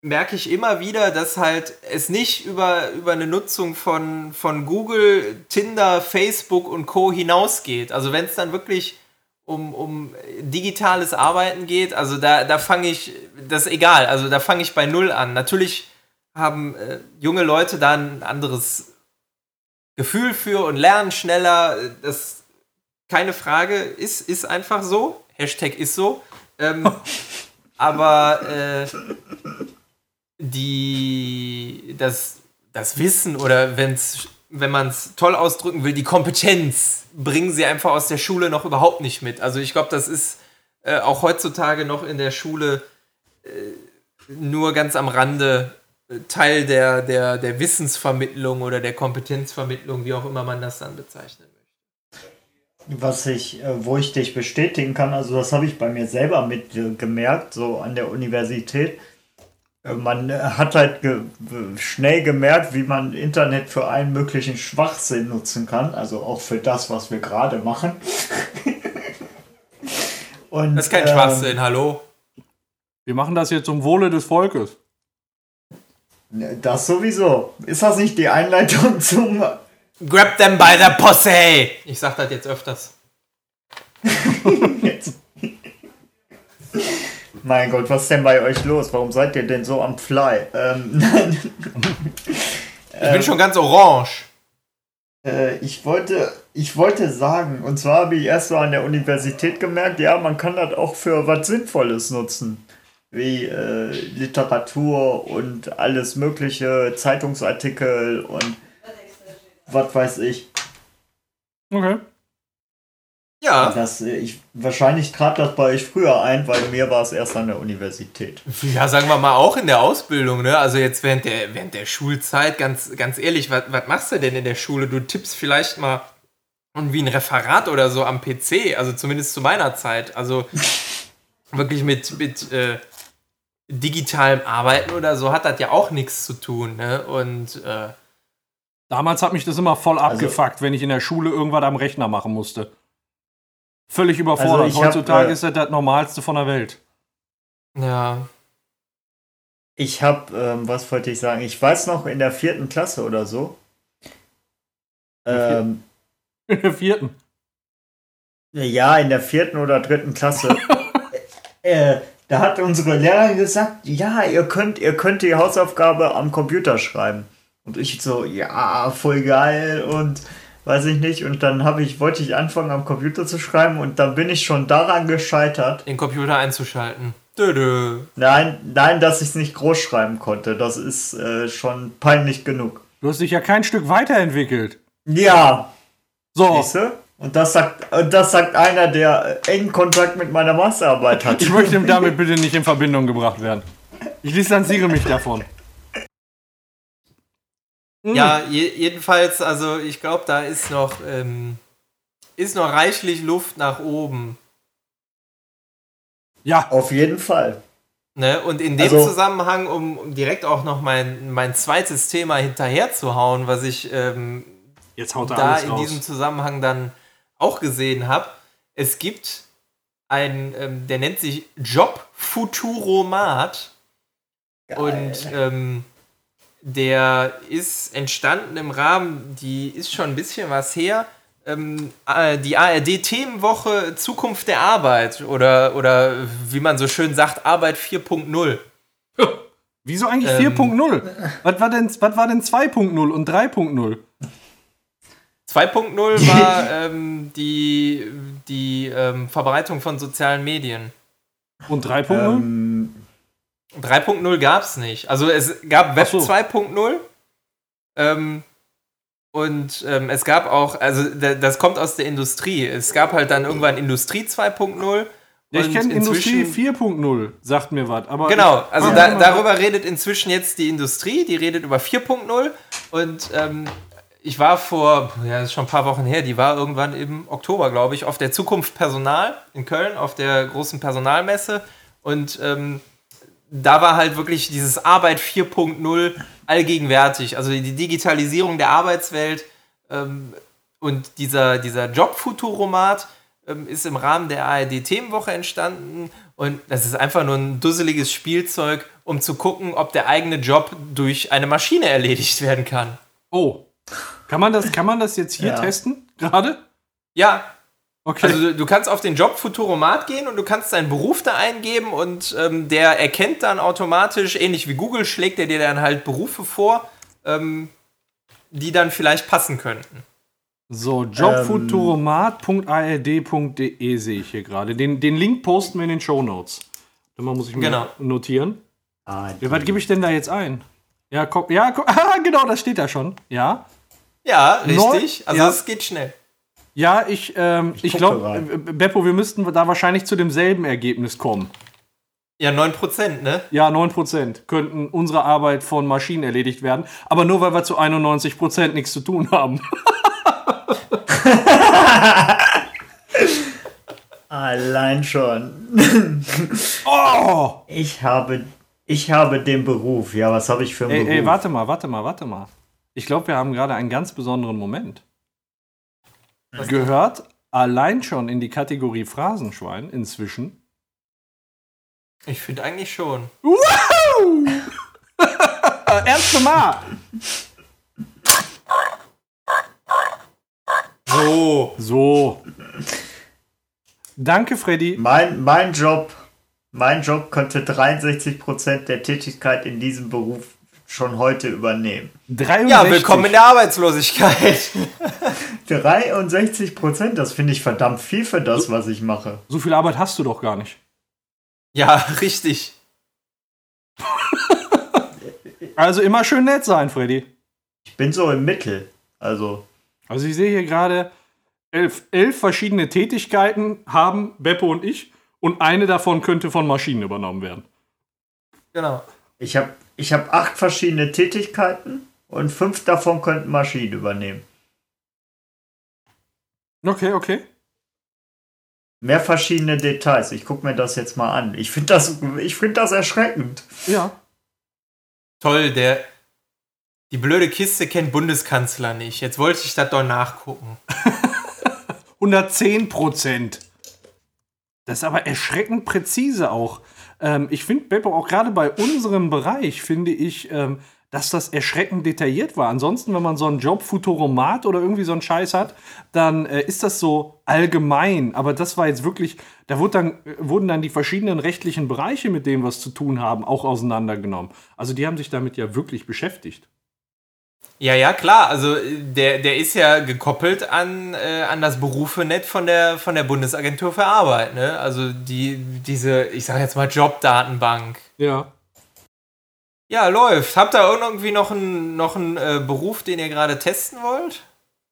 merke ich immer wieder, dass halt es nicht über, über eine Nutzung von, von Google, Tinder, Facebook und Co. hinausgeht. Also wenn es dann wirklich um, um digitales Arbeiten geht, also da, da fange ich, das ist egal, also da fange ich bei Null an. Natürlich haben äh, junge Leute da ein anderes Gefühl für und lernen schneller. Das keine Frage, ist, ist einfach so. Hashtag ist so. Ähm, [LAUGHS] aber äh, die, das, das Wissen oder wenn's, wenn man es toll ausdrücken will, die Kompetenz bringen sie einfach aus der Schule noch überhaupt nicht mit. Also ich glaube, das ist äh, auch heutzutage noch in der Schule äh, nur ganz am Rande Teil der, der, der Wissensvermittlung oder der Kompetenzvermittlung, wie auch immer man das dann bezeichnen möchte. was ich, äh, wo ich dich bestätigen kann, also das habe ich bei mir selber mitgemerkt, so an der Universität. Äh, Man äh, hat halt ge schnell gemerkt, wie man Internet für allen möglichen Schwachsinn nutzen kann, also auch für das, was wir gerade machen. [LAUGHS] Und, Das ist kein ähm, Schwachsinn, hallo? Wir machen das jetzt zum Wohle des Volkes. Das sowieso. Ist das nicht die Einleitung [LAUGHS] zum Grab them by the pussy! Ich sag das jetzt öfters. Mein Gott, was ist denn bei euch los? Warum seid ihr denn so am Fly? Ähm, [LAUGHS] nein. Ich bin schon ganz orange. Äh, ich wollte, ich wollte sagen, und zwar habe ich erst so an der Universität gemerkt, ja, man kann das auch für was Sinnvolles nutzen. Wie äh, Literatur und alles mögliche, Zeitungsartikel und was weiß ich. Okay. Ja. Das, äh, ich, wahrscheinlich trat das bei euch früher ein, weil mir war es erst an der Universität. Ja, sagen wir mal auch in der Ausbildung, ne? Also jetzt während der, während der Schulzeit, ganz, ganz ehrlich, was, was machst du denn in der Schule? Du tippst vielleicht mal wie ein Referat oder so am PC, also zumindest zu meiner Zeit. Also wirklich mit, mit äh, digitalem Arbeiten oder so hat das ja auch nichts zu tun, ne? Und äh, Damals hat mich das immer voll abgefuckt, wenn ich in der Schule irgendwas am Rechner machen musste. Völlig überfordert. Also ich hab, Heutzutage äh, ist das das Normalste von der Welt. ja. Ich habe, ähm, was wollte ich sagen? Ich weiß noch in der vierten Klasse oder so. Ähm, [LAUGHS] In der vierten. ja, in der vierten oder dritten Klasse. [LAUGHS] äh, da hat unsere Lehrerin gesagt, ja, ihr könnt, ihr könnt die Hausaufgabe am Computer schreiben. Und ich so, ja, voll geil und weiß ich nicht. Und dann habe ich, wollte ich anfangen am Computer zu schreiben und dann bin ich schon daran gescheitert. Den Computer einzuschalten. Dö, dö. Nein, nein, dass ich es nicht groß schreiben konnte. Das ist äh, schon peinlich genug. Du hast dich ja kein Stück weiterentwickelt. Ja, So, Siehst du? Und das sagt, und das sagt einer, der engen Kontakt mit meiner Masterarbeit hat. ich möchte damit bitte nicht in Verbindung gebracht werden. Ich distanziere mich davon. Hm. Ja, je, jedenfalls, also ich glaube, da ist noch, ähm, ist noch reichlich Luft nach oben. Ja, Auf jeden Fall. Ne? Und in dem Also- Zusammenhang, um, um direkt auch noch mein, mein zweites Thema hinterherzuhauen, was ich ähm, jetzt haut er da alles in raus. diesem Zusammenhang dann auch gesehen habe. Es gibt einen, ähm, der nennt sich Job Futuromat. Und ähm, der ist entstanden im Rahmen, die ist schon ein bisschen was her, ähm, äh, die ARD-Themenwoche Zukunft der Arbeit oder, oder wie man so schön sagt, Arbeit 4.0. Wieso eigentlich Ähm. 4.0? Was war denn, was war denn 2.0 und 3.0? 2.0 war ähm, die, die ähm, Verbreitung von sozialen Medien. Und 3.0? Ähm, 3.0 gab es nicht. Also es gab Web so. 2.0. Ähm, Und ähm, es gab auch, also das kommt aus der Industrie. Es gab halt dann irgendwann Industrie 2.0. Ja, ich kenne Industrie 4.0, sagt mir was. genau, also da, darüber redet inzwischen jetzt die Industrie, die redet über 4.0. Und ähm, ich war vor, ja, das ist schon ein paar Wochen her, die war irgendwann im Oktober, glaube ich, auf der Zukunft Personal in Köln, auf der großen Personalmesse. Und ähm, da war halt wirklich dieses Arbeit 4.0 allgegenwärtig. Also die Digitalisierung der Arbeitswelt ähm, und dieser, dieser Jobfuturomat ähm, ist im Rahmen der ARD-Themenwoche entstanden. Und das ist einfach nur ein dusseliges Spielzeug, um zu gucken, ob der eigene Job durch eine Maschine erledigt werden kann. Oh. Kann man das, kann man das jetzt hier ja. testen? Gerade? Ja, Okay. Also du, du, kannst auf den Job Futuromat gehen und du kannst deinen Beruf da eingeben und ähm, der erkennt dann automatisch, ähnlich wie Google, schlägt er dir dann halt Berufe vor, ähm, die dann vielleicht passen könnten. So, jobfuturomat.ard.de sehe ich hier gerade. Den, den Link posten wir in den Show Notes. Dann muss ich mir genau. notieren. Ah, ja, was gebe ich denn da jetzt ein? Ja, komm, ja, komm, [LAUGHS] ah, genau, das steht da schon. Ja. Ja, richtig. also es ja. geht schnell. Ja, ich, ähm, ich, ich glaube, äh, Beppo, wir müssten da wahrscheinlich zu demselben Ergebnis kommen. Ja, 9%, ne? Ja, 9% könnten unsere Arbeit von Maschinen erledigt werden. Aber nur, weil wir zu 91% nichts zu tun haben. [LAUGHS] Allein schon. oh! Ich habe, ich habe den Beruf. Ja, was habe ich für einen ey, Beruf? Ey, warte mal, warte mal, warte mal. Ich glaube, wir haben gerade einen ganz besonderen Moment gehört allein schon in die Kategorie Phrasenschwein inzwischen? Ich finde eigentlich schon. Wow! [LAUGHS] Erste Mal. So. So. Danke, Freddy. Mein, mein Job, mein Job könnte 63% der Tätigkeit in diesem Beruf schon heute übernehmen. 63. Ja, willkommen in der Arbeitslosigkeit. [LAUGHS] 63 Prozent, das finde ich verdammt viel für das, was ich mache. So viel Arbeit hast du doch gar nicht. Ja, richtig. [LAUGHS] also immer schön nett sein, Freddy. Ich bin so im Mittel. Also. Also ich sehe hier gerade elf, elf verschiedene Tätigkeiten haben Beppo und ich und eine davon könnte von Maschinen übernommen werden. Genau. Ich habe ich habe acht verschiedene Tätigkeiten und fünf davon könnten Maschinen übernehmen. Okay, okay. Mehr verschiedene Details. Ich gucke mir das jetzt mal an. Ich finde das, find das erschreckend. Ja. Toll, der. Die blöde Kiste kennt Bundeskanzler nicht. Jetzt wollte ich das doch nachgucken. [LAUGHS] 110 Prozent. Das ist aber erschreckend präzise auch. Ähm, ich finde, Beppo, auch gerade bei unserem Bereich, finde ich, ähm, dass das erschreckend detailliert war. Ansonsten, wenn man so einen Job Futuromat oder irgendwie so einen Scheiß hat, dann äh, ist das so allgemein. Aber das war jetzt wirklich, da wurde dann, wurden dann die verschiedenen rechtlichen Bereiche, mit denen was zu tun haben, auch auseinandergenommen. Also die haben sich damit ja wirklich beschäftigt. Ja, ja, klar. Also der, der ist ja gekoppelt an, äh, an das Berufenet von der, von der Bundesagentur für Arbeit. Ne? Also die, diese, ich sage jetzt mal Jobdatenbank. Ja. Ja, läuft. Habt ihr irgendwie noch einen, noch einen äh, Beruf, den ihr gerade testen wollt?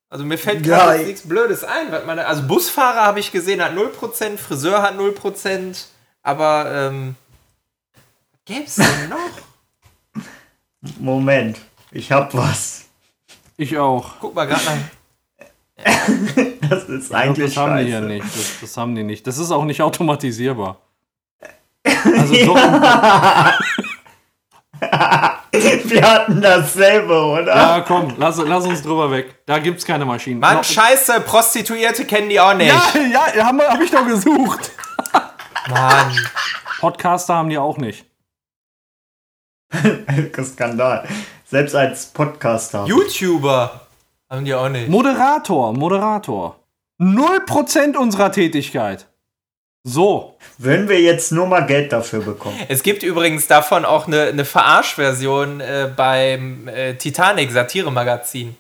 Also mir fällt gerade ja, nichts Blödes ein. meine, also Busfahrer habe ich gesehen, hat 0%, Friseur hat 0%, aber ähm, gäbe es denn noch? Moment. Ich hab was. Ich auch. Guck mal gerade nach. [LAUGHS] das ist eigentlich glaub, Das haben die ja nicht. Das, das, haben die nicht. Das ist auch nicht automatisierbar. [LAUGHS] Also ja. [LAUGHS] Wir hatten dasselbe, oder? Ja, komm, lass, lass uns drüber weg. Da gibt's keine Maschinen. Mann, no. scheiße, Prostituierte kennen die auch nicht. Ja, ja, hab, hab ich doch gesucht. Mann. Podcaster haben die auch nicht. Skandal. Selbst als Podcaster. YouTuber haben die auch nicht. Moderator, Moderator. 0% unserer Tätigkeit. So. Würden wir jetzt nur mal Geld dafür bekommen. Es gibt übrigens davon auch eine, eine Verarschversion äh, beim äh, Titanic Satire-Magazin.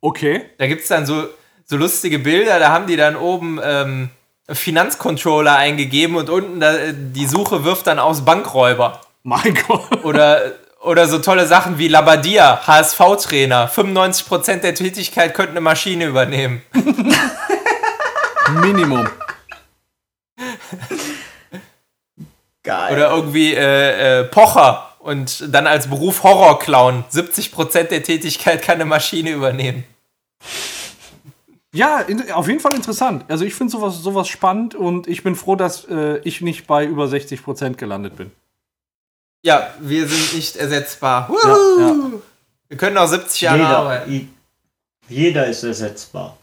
Okay. Da gibt es dann so, so lustige Bilder, da haben die dann oben ähm, Finanzcontroller eingegeben und unten da, die Suche wirft dann aus Bankräuber. Mein Gott. Oder Oder so tolle Sachen wie Labadia, HSV-Trainer. 95% der Tätigkeit könnte eine Maschine übernehmen. [LAUGHS] Minimum. Geil. Oder irgendwie äh, äh, Pocher und dann als Beruf Horrorclown. 70% der Tätigkeit kann eine Maschine übernehmen. Ja, in, auf jeden Fall interessant. Also ich finde sowas, sowas spannend und ich bin froh, dass äh, ich nicht bei über 60% gelandet bin. Ja, wir sind nicht ersetzbar. Ja, ja. Wir können auch 70 Jahre jeder, arbeiten. jeder ist ersetzbar.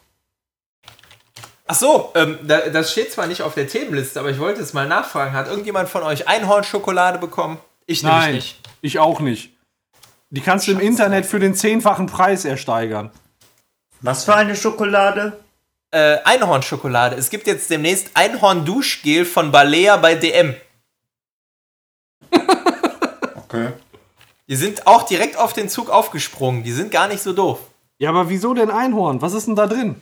Ach so, ähm, da, das steht zwar nicht auf der Themenliste, aber ich wollte es mal nachfragen. Hat irgendjemand von euch Einhornschokolade bekommen? Ich Nein, nicht. ich auch nicht. Die kannst du im Internet für den zehnfachen Preis ersteigern. Was für eine Schokolade? Äh, Einhornschokolade. Es gibt jetzt demnächst Einhorn-Duschgel von Balea bei DM. [LAUGHS] Okay. Die sind auch direkt auf den Zug aufgesprungen. Die sind gar nicht so doof. Ja, aber wieso denn Einhorn? Was ist denn da drin?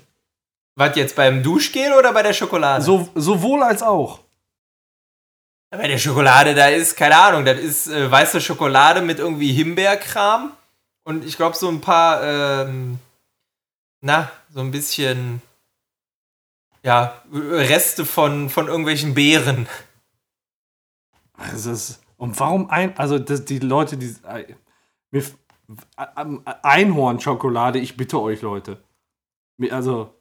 Was jetzt beim Duschgel oder bei der Schokolade? So, sowohl als auch. Bei der Schokolade, da ist, keine Ahnung, das ist äh, weiße Schokolade mit irgendwie Himbeerkram und ich glaube so ein paar, ähm, na, so ein bisschen, ja, Reste von, von irgendwelchen Beeren. Also es, und warum ein, also das, die Leute, die äh, mir, Einhorn-Schokolade, ich bitte euch, Leute. Also,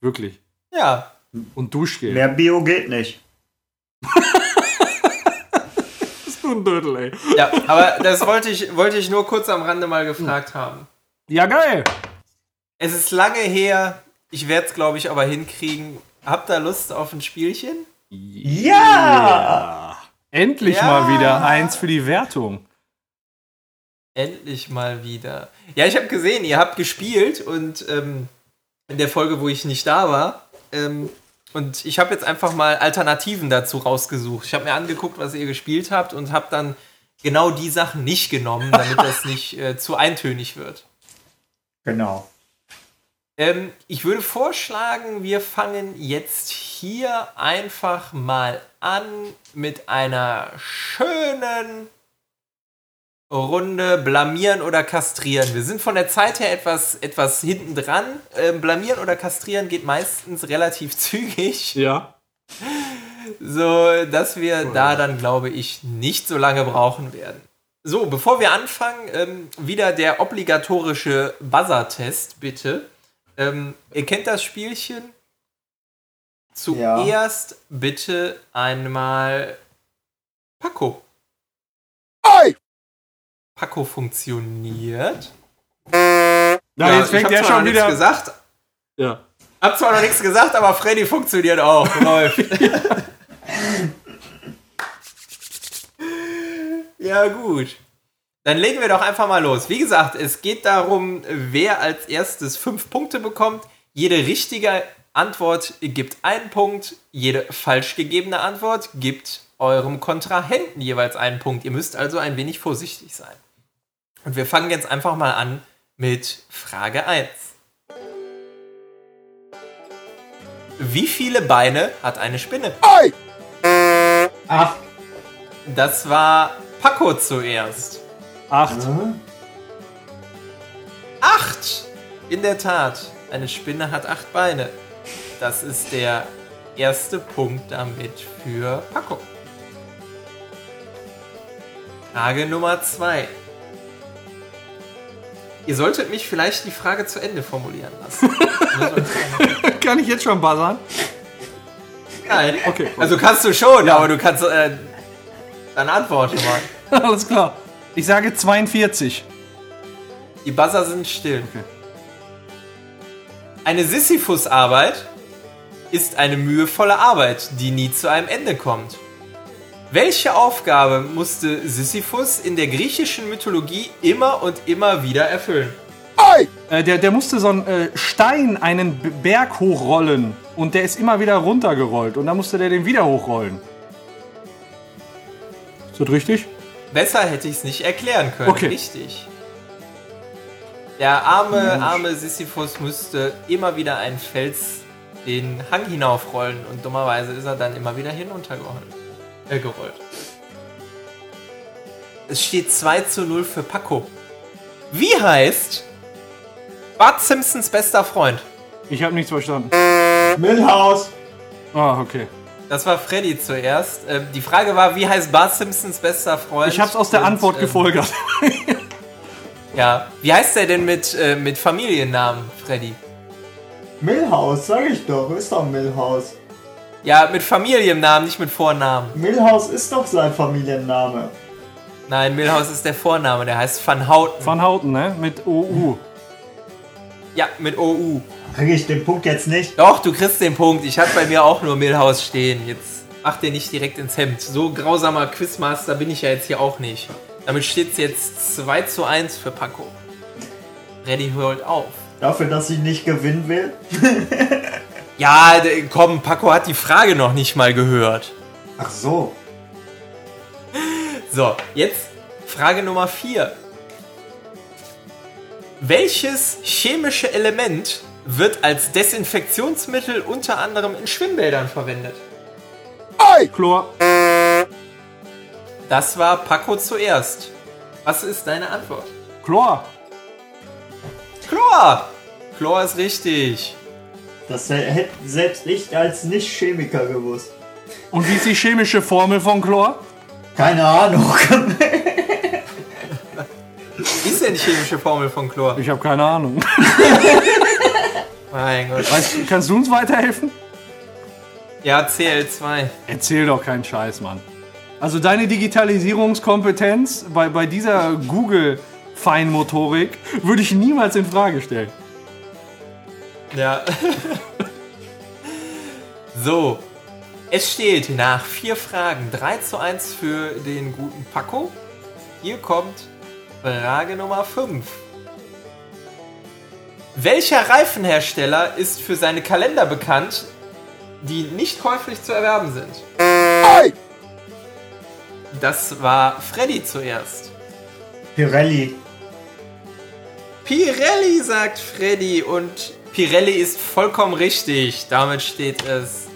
wirklich. Ja, Und Duschgel. Mehr Bio geht nicht. [LAUGHS] bist du ein Dödel, ey. ja, aber das wollte ich, wollte ich nur kurz am Rande mal gefragt haben. Ja, geil. Es ist lange her, ich werde es, glaube ich, aber hinkriegen. Habt ihr Lust auf ein Spielchen? Ja! Endlich Ja. mal wieder eins für die Wertung. Endlich mal wieder. Ja, ich habe gesehen, ihr habt gespielt und ähm, in der Folge, wo ich nicht da war. Ähm, und ich habe jetzt einfach mal Alternativen dazu rausgesucht. Ich habe mir angeguckt, was ihr gespielt habt und habe dann genau die Sachen nicht genommen, damit das [LAUGHS] nicht äh, zu eintönig wird. Genau. Ähm, ich würde vorschlagen, wir fangen jetzt hier einfach mal an mit einer schönen Runde Blamieren oder Kastrieren. Wir sind von der Zeit her etwas, etwas hinten dran. Ähm, Blamieren oder Kastrieren geht meistens relativ [LAUGHS] zügig, Ja. so dass wir da dann, glaube ich, nicht so lange brauchen werden. So, bevor wir anfangen, ähm, wieder der obligatorische Buzzer-Test, bitte. Ähm, ihr kennt das Spielchen? Zuerst bitte einmal Paco. Paco funktioniert. Na, jetzt ich fängt der zwar schon noch wieder. nichts gesagt. Ja. Hab zwar noch nichts gesagt, aber Freddy funktioniert auch. [LAUGHS] Läuft. ja, gut. Dann legen wir doch einfach mal los. Wie gesagt, es geht darum, wer als erstes fünf Punkte bekommt. Jede richtige Antwort gibt einen Punkt. Jede falsch gegebene Antwort gibt eurem Kontrahenten jeweils einen Punkt. Ihr müsst also ein wenig vorsichtig sein. Und wir fangen jetzt einfach mal an mit Frage 1. Wie viele Beine hat eine Spinne? Ach. Das war Paco zuerst. Acht. Acht! In der Tat, eine Spinne hat acht Beine. Das ist der erste Punkt damit für Paco. Frage Nummer zwei. Ihr solltet mich vielleicht die Frage zu Ende formulieren lassen. [LAUGHS] Kann ich jetzt schon buzzern? Nein. Okay. Also kannst du schon, aber du kannst äh, dann antworten mal. [LAUGHS] Alles klar. Ich sage 42. Die Buzzer sind still. Okay. Eine Sisyphus-Arbeit ist eine mühevolle Arbeit, die nie zu einem Ende kommt. Welche Aufgabe musste Sisyphus in der griechischen Mythologie immer und immer wieder erfüllen? Äh, der, der musste so einen äh, Stein einen B Berg hochrollen und der ist immer wieder runtergerollt und dann musste der den wieder hochrollen. Ist das richtig? Besser hätte ich es nicht erklären können. Okay. Richtig. Der arme, arme Sisyphus musste immer wieder einen Fels den Hang hinaufrollen und dummerweise ist er dann immer wieder hinuntergerollt. Äh, gerollt. Es steht 2 zu 0 für Paco. Wie heißt Bart Simpsons bester Freund? Ich habe nichts verstanden. Milhouse. Ah, okay. Das war Freddy zuerst. Ähm, die Frage war, wie heißt Bart Simpsons bester Freund? Ich habe es aus der Und, Antwort ähm, gefolgert. [LAUGHS] Ja. Wie heißt der denn mit, äh, mit Familiennamen, Freddy? Milhouse, sag ich doch. Ist doch Milhouse. Ja, mit Familiennamen, nicht mit Vornamen. Milhouse ist doch sein Familienname. Nein, Milhouse ist der Vorname, der heißt Van Houten. Van Houten, ne? Mit OU. Ja, mit OU. Kriege ich den Punkt jetzt nicht? Doch, du kriegst den Punkt. Ich hatte bei mir auch nur Milhouse stehen. Jetzt mach dir nicht direkt ins Hemd. So grausamer Quizmaster bin ich ja jetzt hier auch nicht. Damit steht es jetzt 2 zu 1 für Paco. Reddy holt auf. Dafür, dass ich nicht gewinnen will? [LAUGHS] Ja, komm, Paco hat die Frage noch nicht mal gehört. Ach so. [LAUGHS] So, jetzt Frage Nummer 4. Welches chemische Element wird als Desinfektionsmittel unter anderem in Schwimmbädern verwendet? Chlor. Das war Paco zuerst. Was ist deine Antwort? Chlor. Chlor! Chlor ist richtig. Das hätte selbst ich als Nicht-Chemiker gewusst. Und wie ist die chemische Formel von Chlor? Keine Ahnung. Wie ist denn die chemische Formel von Chlor? Ich habe keine Ahnung. [LAUGHS] Mein Gott. Weißt, kannst du uns weiterhelfen? Ja, CL2. Erzähl doch keinen Scheiß, Mann. Also deine Digitalisierungskompetenz bei, bei dieser Google-Feinmotorik würde ich niemals in Frage stellen. Ja. so. Es steht nach vier Fragen 3 zu 1 für den guten Paco. Hier kommt Frage Nummer 5. Welcher Reifenhersteller ist für seine Kalender bekannt, die nicht käuflich zu erwerben sind? Das war Freddy zuerst. Pirelli. Pirelli, sagt Freddy. Und Pirelli ist vollkommen richtig. Damit steht es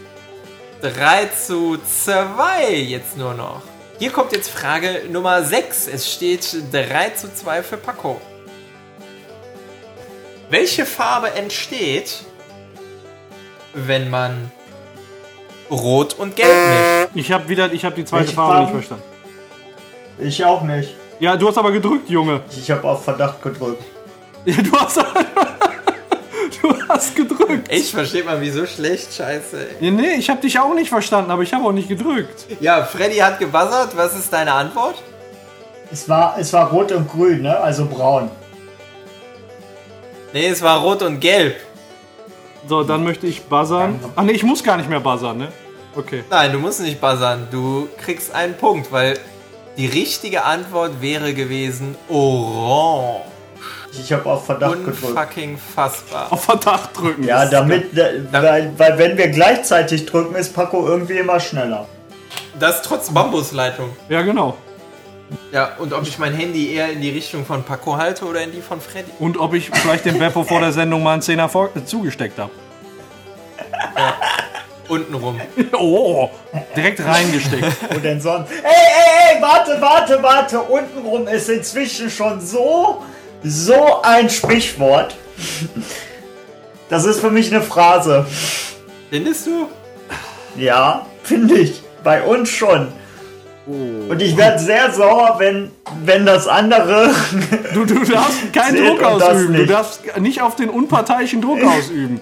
3 zu 2 jetzt nur noch. Hier kommt jetzt Frage Nummer 6. Es steht 3 zu 2 für Paco. Welche Farbe entsteht, wenn man Rot und Gelb mischt? Ich habe wieder, ich habe die zweite Welche Farbe nicht Farben? verstanden. Ich auch nicht. Ja, du hast aber gedrückt, Junge. Ich habe auf Verdacht gedrückt. [LAUGHS] Ja, du hast, [LAUGHS] du hast gedrückt. Ich verstehe mal, wieso schlecht, scheiße. Ja, nee, ich habe dich auch nicht verstanden, aber ich habe auch nicht gedrückt. Ja, Freddy hat gebuzzert. Was ist deine Antwort? Es war, es war rot und grün, ne? Also braun. Nee, es war Rot und Gelb. So, dann möchte ich buzzern. Ach nee, ich muss gar nicht mehr buzzern, ne? Okay. Nein, du musst nicht buzzern. Du kriegst einen Punkt, weil die richtige Antwort wäre gewesen Orange. Ich habe auf Verdacht gedrückt. Unfucking fassbar. Auf Verdacht drücken. Ja, damit, äh, weil, weil wenn wir gleichzeitig drücken, ist Paco irgendwie immer schneller. Das trotz Bambusleitung. Ja, genau. Ja, und ob ich mein Handy eher in die Richtung von Paco halte oder in die von Freddy. Und ob ich vielleicht dem Beppo vor der Sendung mal einen Zehner äh, zugesteckt habe. Untenrum. [LAUGHS] Oh, direkt reingesteckt. [LAUGHS] Und denn sonst. Ey, ey, ey, warte, warte, warte. Untenrum ist inzwischen schon so, so ein Sprichwort. Das ist für mich eine Phrase. Findest du? Ja, finde ich. Bei uns schon. Und ich werde sehr sauer, wenn, wenn das andere. Du, du darfst [LAUGHS] keinen Druck ausüben. Du nicht. darfst nicht auf den unparteiischen Druck [LAUGHS] ausüben.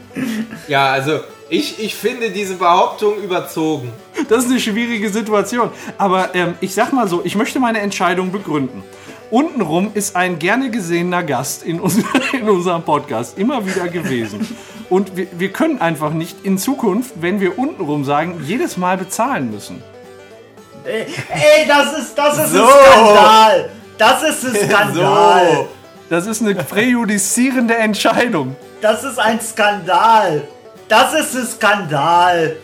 Ja, also ich, ich finde diese Behauptung überzogen. Das ist eine schwierige Situation. Aber ähm, ich sag mal so, ich möchte meine Entscheidung begründen. Untenrum ist ein gerne gesehener Gast in, uns, [LAUGHS] in unserem Podcast immer wieder gewesen. Und wir, wir können einfach nicht in Zukunft, wenn wir untenrum sagen, jedes Mal bezahlen müssen. Ey, ey, das ist, das ist So. ein Skandal. Das ist ein [LAUGHS] Skandal. So. Das ist eine präjudizierende Entscheidung. Das ist ein Skandal. Das ist ein Skandal.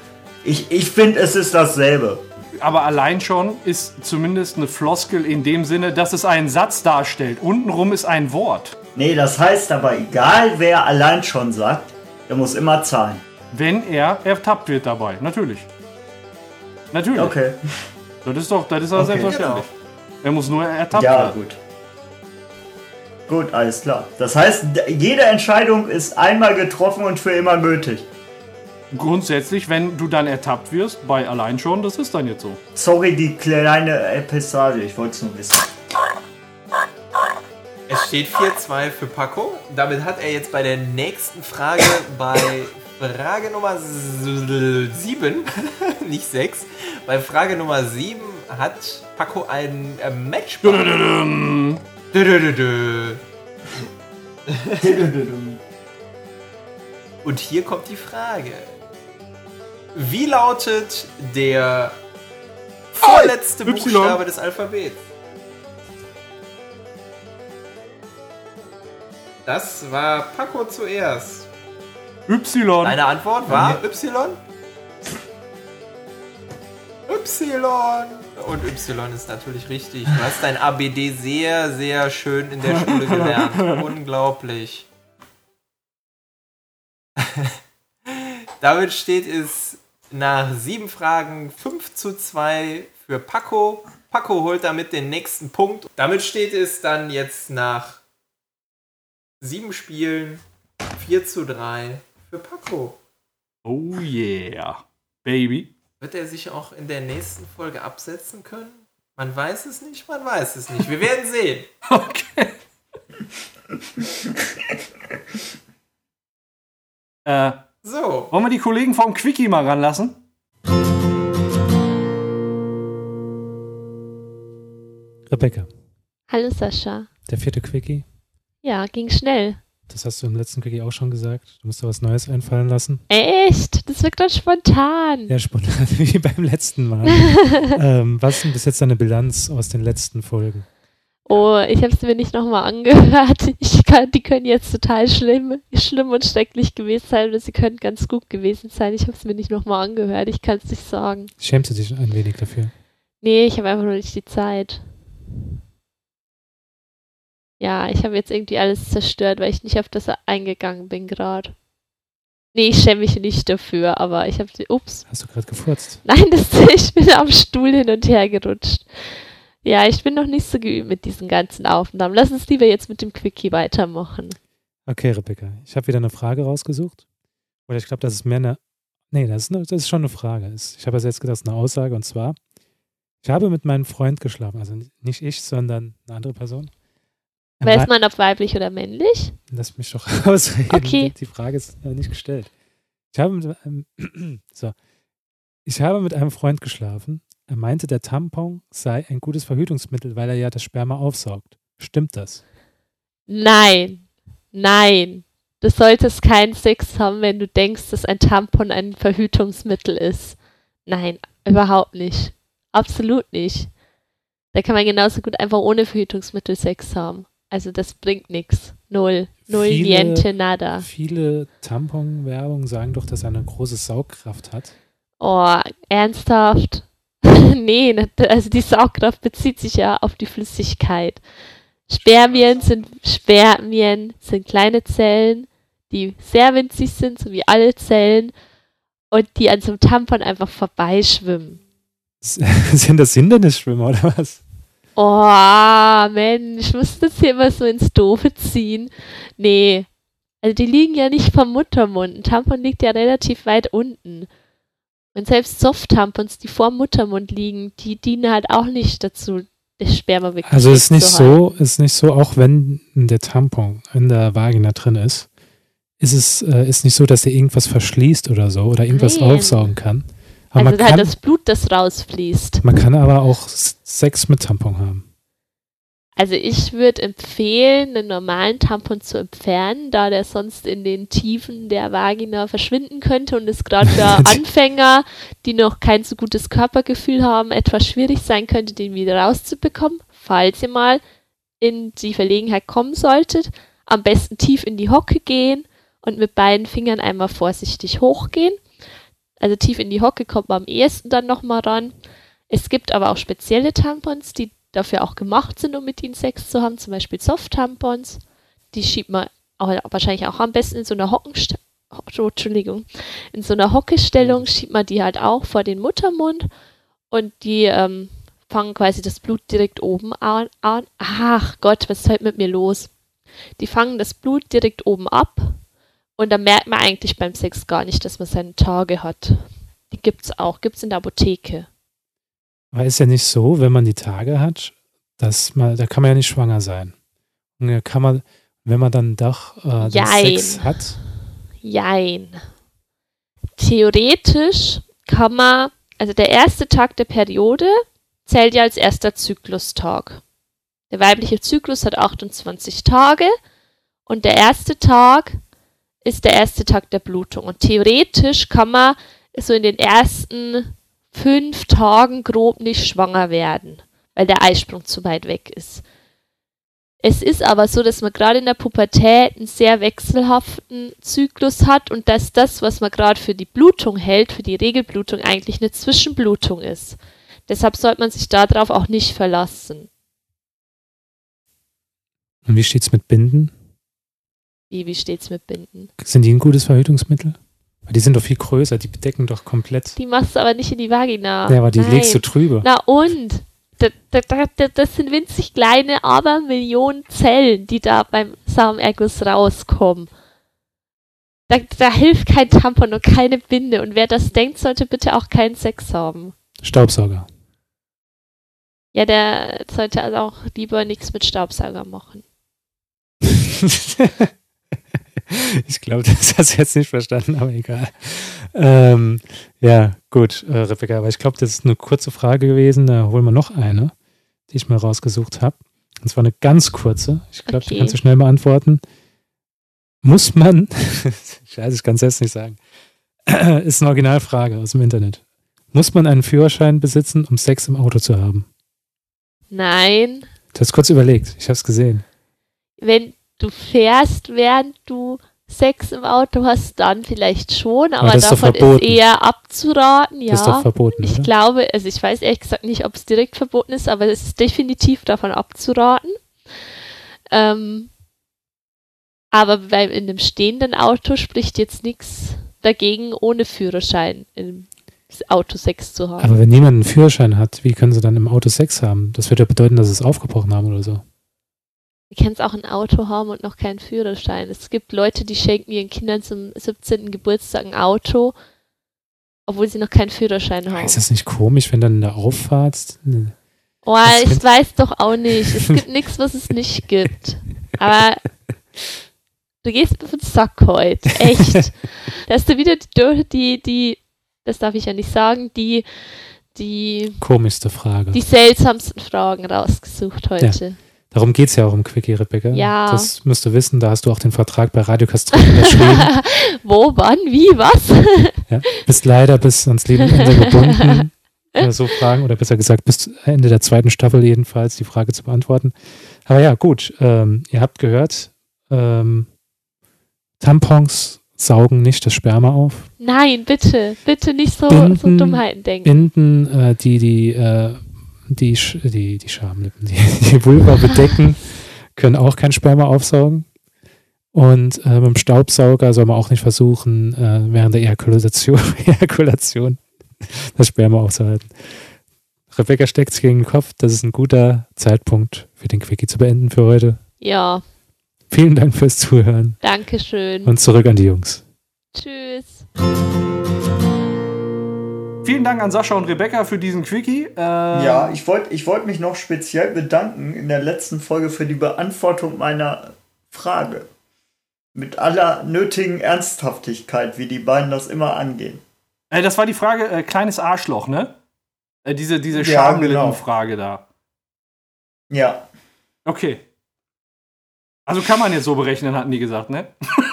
Ich, ich finde, es ist dasselbe. Aber allein schon ist zumindest eine Floskel in dem Sinne, dass es einen Satz darstellt. Untenrum ist ein Wort. Nee, das heißt aber, egal wer allein schon sagt, der muss immer zahlen. Wenn er ertappt wird dabei. Natürlich. Natürlich. Okay. Das ist doch, das ist doch Okay. selbstverständlich. Er muss nur ertappt Ja, werden. gut. Gut, alles klar. Das heißt, jede Entscheidung ist einmal getroffen und für immer gültig. Grundsätzlich, wenn du dann ertappt wirst, bei allein schon, das ist dann jetzt so. Sorry, die kleine Episode, ich wollte es nur wissen. Es steht 4-2 für Paco. Damit hat er jetzt bei der nächsten Frage bei Frage Nummer 7, [LAUGHS] nicht 6, bei Frage Nummer 7 hat Paco einen äh, Matchball. Dudududum. Dö-dö-dö-dö. Und hier kommt die Frage. Wie lautet der vorletzte Y. Buchstabe des Alphabets? Das war Paco zuerst. Y. Deine Antwort war Y? Y. Und Y ist natürlich richtig. Du hast dein ABD sehr, sehr schön in der Schule [LAUGHS] gelernt. Unglaublich. [LAUGHS] Damit steht es nach sieben Fragen 5 zu 2 für Paco. Paco holt damit den nächsten Punkt. Damit steht es dann jetzt nach sieben Spielen 4 zu 3 für Paco. Oh yeah. Baby. Wird er sich auch in der nächsten Folge absetzen können? Man weiß es nicht, man weiß es nicht. Wir werden sehen. [LAUGHS] Okay. [LAUGHS] äh, So, wollen wir die Kollegen vom Quickie mal ranlassen? Rebecca, Hallo Sascha. der vierte Quickie. Ja, ging schnell. Das hast du im letzten Quickie auch schon gesagt. Du musst dir was Neues einfallen lassen. Echt? Das wirkt dann spontan. Ja, spontan [LAUGHS] wie beim letzten Mal. [LAUGHS] ähm, was ist denn bis jetzt deine Bilanz aus den letzten Folgen? Oh, ich habe es mir nicht nochmal angehört. Kann, die können jetzt total schlimm, schlimm und schrecklich gewesen sein oder sie können ganz gut gewesen sein. Ich habe es mir nicht nochmal angehört. Ich kann es nicht sagen. Schämst du dich ein wenig dafür? Nee, ich habe einfach nur nicht die Zeit. Ja, ich habe jetzt irgendwie alles zerstört, weil ich nicht auf das eingegangen bin gerade. Nee, ich schäme mich nicht dafür, aber ich habe. Ups. Hast du gerade gefurzt? Nein, [LAUGHS] das, ich bin am Stuhl hin und her gerutscht. Ja, ich bin noch nicht so geübt mit diesen ganzen Aufnahmen. Lass uns lieber jetzt mit dem Quickie weitermachen. Okay, Rebecca, ich habe wieder eine Frage rausgesucht. Oder ich glaube, das ist mehr eine. Nee, das ist, eine, das ist schon eine Frage. Ich habe also jetzt gedacht, das ist eine Aussage und zwar: Ich habe mit meinem Freund geschlafen. Also nicht ich, sondern eine andere Person. Weiß man, ob weiblich oder männlich? Lass mich doch [LAUGHS] ausreden. Okay. Die Frage ist nicht gestellt. Ich habe mit einem, [CLEARS THROAT] so. Ich habe mit einem Freund geschlafen. Er meinte, der Tampon sei ein gutes Verhütungsmittel, weil er ja das Sperma aufsaugt. Stimmt das? Nein. Nein. Du solltest keinen Sex haben, wenn du denkst, dass ein Tampon ein Verhütungsmittel ist. Nein, überhaupt nicht. Absolut nicht. Da kann man genauso gut einfach ohne Verhütungsmittel Sex haben. Also das bringt nichts. Null. Null, Viele- niente, nada. Viele Tampon-Werbungen sagen doch, dass er eine große Saugkraft hat. Oh, ernsthaft? [LAUGHS] nee, ne- also die Saugkraft bezieht sich ja auf die Flüssigkeit. Spermien sind Spermien sind kleine Zellen, die sehr winzig sind, so wie alle Zellen, und die an so einem Tampon einfach vorbeischwimmen. [LAUGHS] Sind das Hindernisschwimmer oder was? Oh, Mensch, muss das hier immer so ins Doofe ziehen? Nee. Also die liegen ja nicht vom Muttermund. Ein Tampon liegt ja relativ weit unten. Und selbst Soft-Tampons, die vor dem Muttermund liegen, die dienen halt auch nicht dazu, das Sperma wirklich Also ist nicht so, ist nicht so, auch wenn der Tampon in der Vagina drin ist, ist es äh, ist nicht so, dass er irgendwas verschließt oder so oder irgendwas Nein. aufsaugen kann. Aber Also man, halt kann, das Blut, das rausfließt. man kann aber auch Sex mit Tampon haben. Also ich würde empfehlen, einen normalen Tampon zu entfernen, da der sonst in den Tiefen der Vagina verschwinden könnte und es gerade für [LAUGHS] [LAUGHS] Anfänger, die noch kein so gutes Körpergefühl haben, etwas schwierig sein könnte, den wieder rauszubekommen, falls ihr mal in die Verlegenheit kommen solltet. Am besten tief in die Hocke gehen und mit beiden Fingern einmal vorsichtig hochgehen. Also tief in die Hocke kommt man am ehesten dann nochmal ran. Es gibt aber auch spezielle Tampons, die dafür auch gemacht sind, um mit ihnen Sex zu haben, zum Beispiel Soft-Tampons. Die schiebt man auch, wahrscheinlich auch am besten in so einer Hockenst oh, Entschuldigung, in so einer Hockestellung schiebt man die halt auch vor den Muttermund und die ähm, fangen quasi das Blut direkt oben an. an. Ach Gott, was ist heute mit mir los? Die fangen das Blut direkt oben ab und dann merkt man eigentlich beim Sex gar nicht, dass man seine Tage hat. Die gibt's auch, gibt's in der Apotheke. Aber ist ja nicht so, wenn man die Tage hat, dass man, da kann man ja nicht schwanger sein. Und da kann man, wenn man dann doch äh, Jein. Sex hat, Jein. Theoretisch kann man, also der erste Tag der Periode zählt ja als erster Zyklustag. Der weibliche Zyklus hat 28 Tage und der erste Tag ist der erste Tag der Blutung. Und theoretisch kann man so in den ersten fünf Tagen grob nicht schwanger werden, weil der Eisprung zu weit weg ist. Es ist aber so, dass man gerade in der Pubertät einen sehr wechselhaften Zyklus hat und dass das, was man gerade für die Blutung hält, für die Regelblutung, eigentlich eine Zwischenblutung ist. Deshalb sollte man sich darauf auch nicht verlassen. und wie steht's mit Binden? Wie, wie steht's mit Binden? Sind die ein gutes Verhütungsmittel? Weil die sind doch viel größer, die bedecken doch komplett. Die machst du aber nicht in die Vagina. ja, aber die Nein. legst du drüber. Na und? Da, da, da, da- das sind winzig kleine, aber Millionen Zellen, die da beim Samenerguss rauskommen. Da, da hilft kein Tampon und keine Binde. Und wer das denkt, sollte bitte auch keinen Sex haben. Staubsauger. Ja, der sollte also auch lieber nichts mit Staubsauger machen. [LAUGHS] [LAUGHS] ich glaube, [LAUGHS] das hast du jetzt nicht verstanden, aber egal. Ähm, ja, gut, äh, Rebecca, aber ich glaube, das ist eine kurze Frage gewesen. Da holen wir noch eine, die ich mal rausgesucht habe. Und zwar eine ganz kurze. Ich glaube, die Okay. kannst du schnell beantworten. Muss man, scheiße, [LAUGHS] ich kann es jetzt nicht sagen, [CLEARS THROAT] ist eine Originalfrage aus dem Internet. Muss man einen Führerschein besitzen, um Sex im Auto zu haben? Nein, Du hast kurz überlegt, ich habe es gesehen. wenn du fährst, während du Sex im Auto hast, dann vielleicht schon, aber, ist doch davon ist verboten. eher abzuraten, ja. Das ist doch verboten, Ich oder? glaube, also ich weiß ehrlich gesagt nicht, ob es direkt verboten ist, aber es ist definitiv davon abzuraten. Ähm, aber beim, in dem stehenden Auto spricht jetzt nichts dagegen, ohne Führerschein im Auto Sex zu haben. Aber wenn niemand einen Führerschein hat, wie können sie dann im Auto Sex haben? Das würde ja bedeuten, dass sie es aufgebrochen haben oder so. Du kannst auch ein Auto haben und noch keinen Führerschein. Es gibt Leute, die schenken ihren Kindern zum 17. Geburtstag ein Auto, obwohl sie noch keinen Führerschein haben. Ist das nicht komisch, wenn dann in der Auffahrt. Oh, Was ich weiß doch auch nicht. Es gibt [LAUGHS] nichts, was es nicht gibt. Aber du gehst auf den Sack heute. Echt. Da hast du wieder die, die, die, das darf ich ja nicht sagen, die, die, Komischste Frage. die seltsamsten Fragen rausgesucht heute. Darum geht es ja auch im Quickie, Rebecca. Ja. Das müsst du wissen, da hast du auch den Vertrag bei Radio Castro unterschrieben. [LAUGHS] Wo, wann, wie, was? ja. Bist leider bis ans Lebensende gebunden. Oder so Fragen, oder besser gesagt, bis Ende der zweiten Staffel jedenfalls die Frage zu beantworten. Aber ja, gut. Ähm, ihr habt gehört, ähm, Tampons saugen nicht das Sperma auf. Nein, bitte, bitte nicht so, so Binden- Dummheiten denken. Binden, äh, die die, äh, die, Sch- die, die Schamlippen, die, [LAUGHS] die Vulva bedecken, können auch kein Sperma aufsaugen. Und äh, mit dem Staubsauger soll man auch nicht versuchen, äh, während der Ejakulation, [LAUGHS] Ejakulation das Sperma aufzuhalten. Rebecca steckt sich gegen den Kopf. Das ist ein guter Zeitpunkt für den Quickie zu beenden für heute. Ja, Vielen Dank fürs Zuhören danke schön. und zurück an die Jungs. Tschüss. Vielen Dank an Sascha und Rebecca für diesen Quickie. Äh, Ja, ich wollte ich wollt mich noch speziell bedanken in der letzten Folge für die Beantwortung meiner Frage. Mit aller nötigen Ernsthaftigkeit, wie die beiden das immer angehen. Äh, das war die Frage, äh, kleines Arschloch, ne? Äh, diese diese Ja, Schamlippenfrage da. Ja. Okay. Also kann man jetzt so berechnen, hatten die gesagt, ne? [LAUGHS]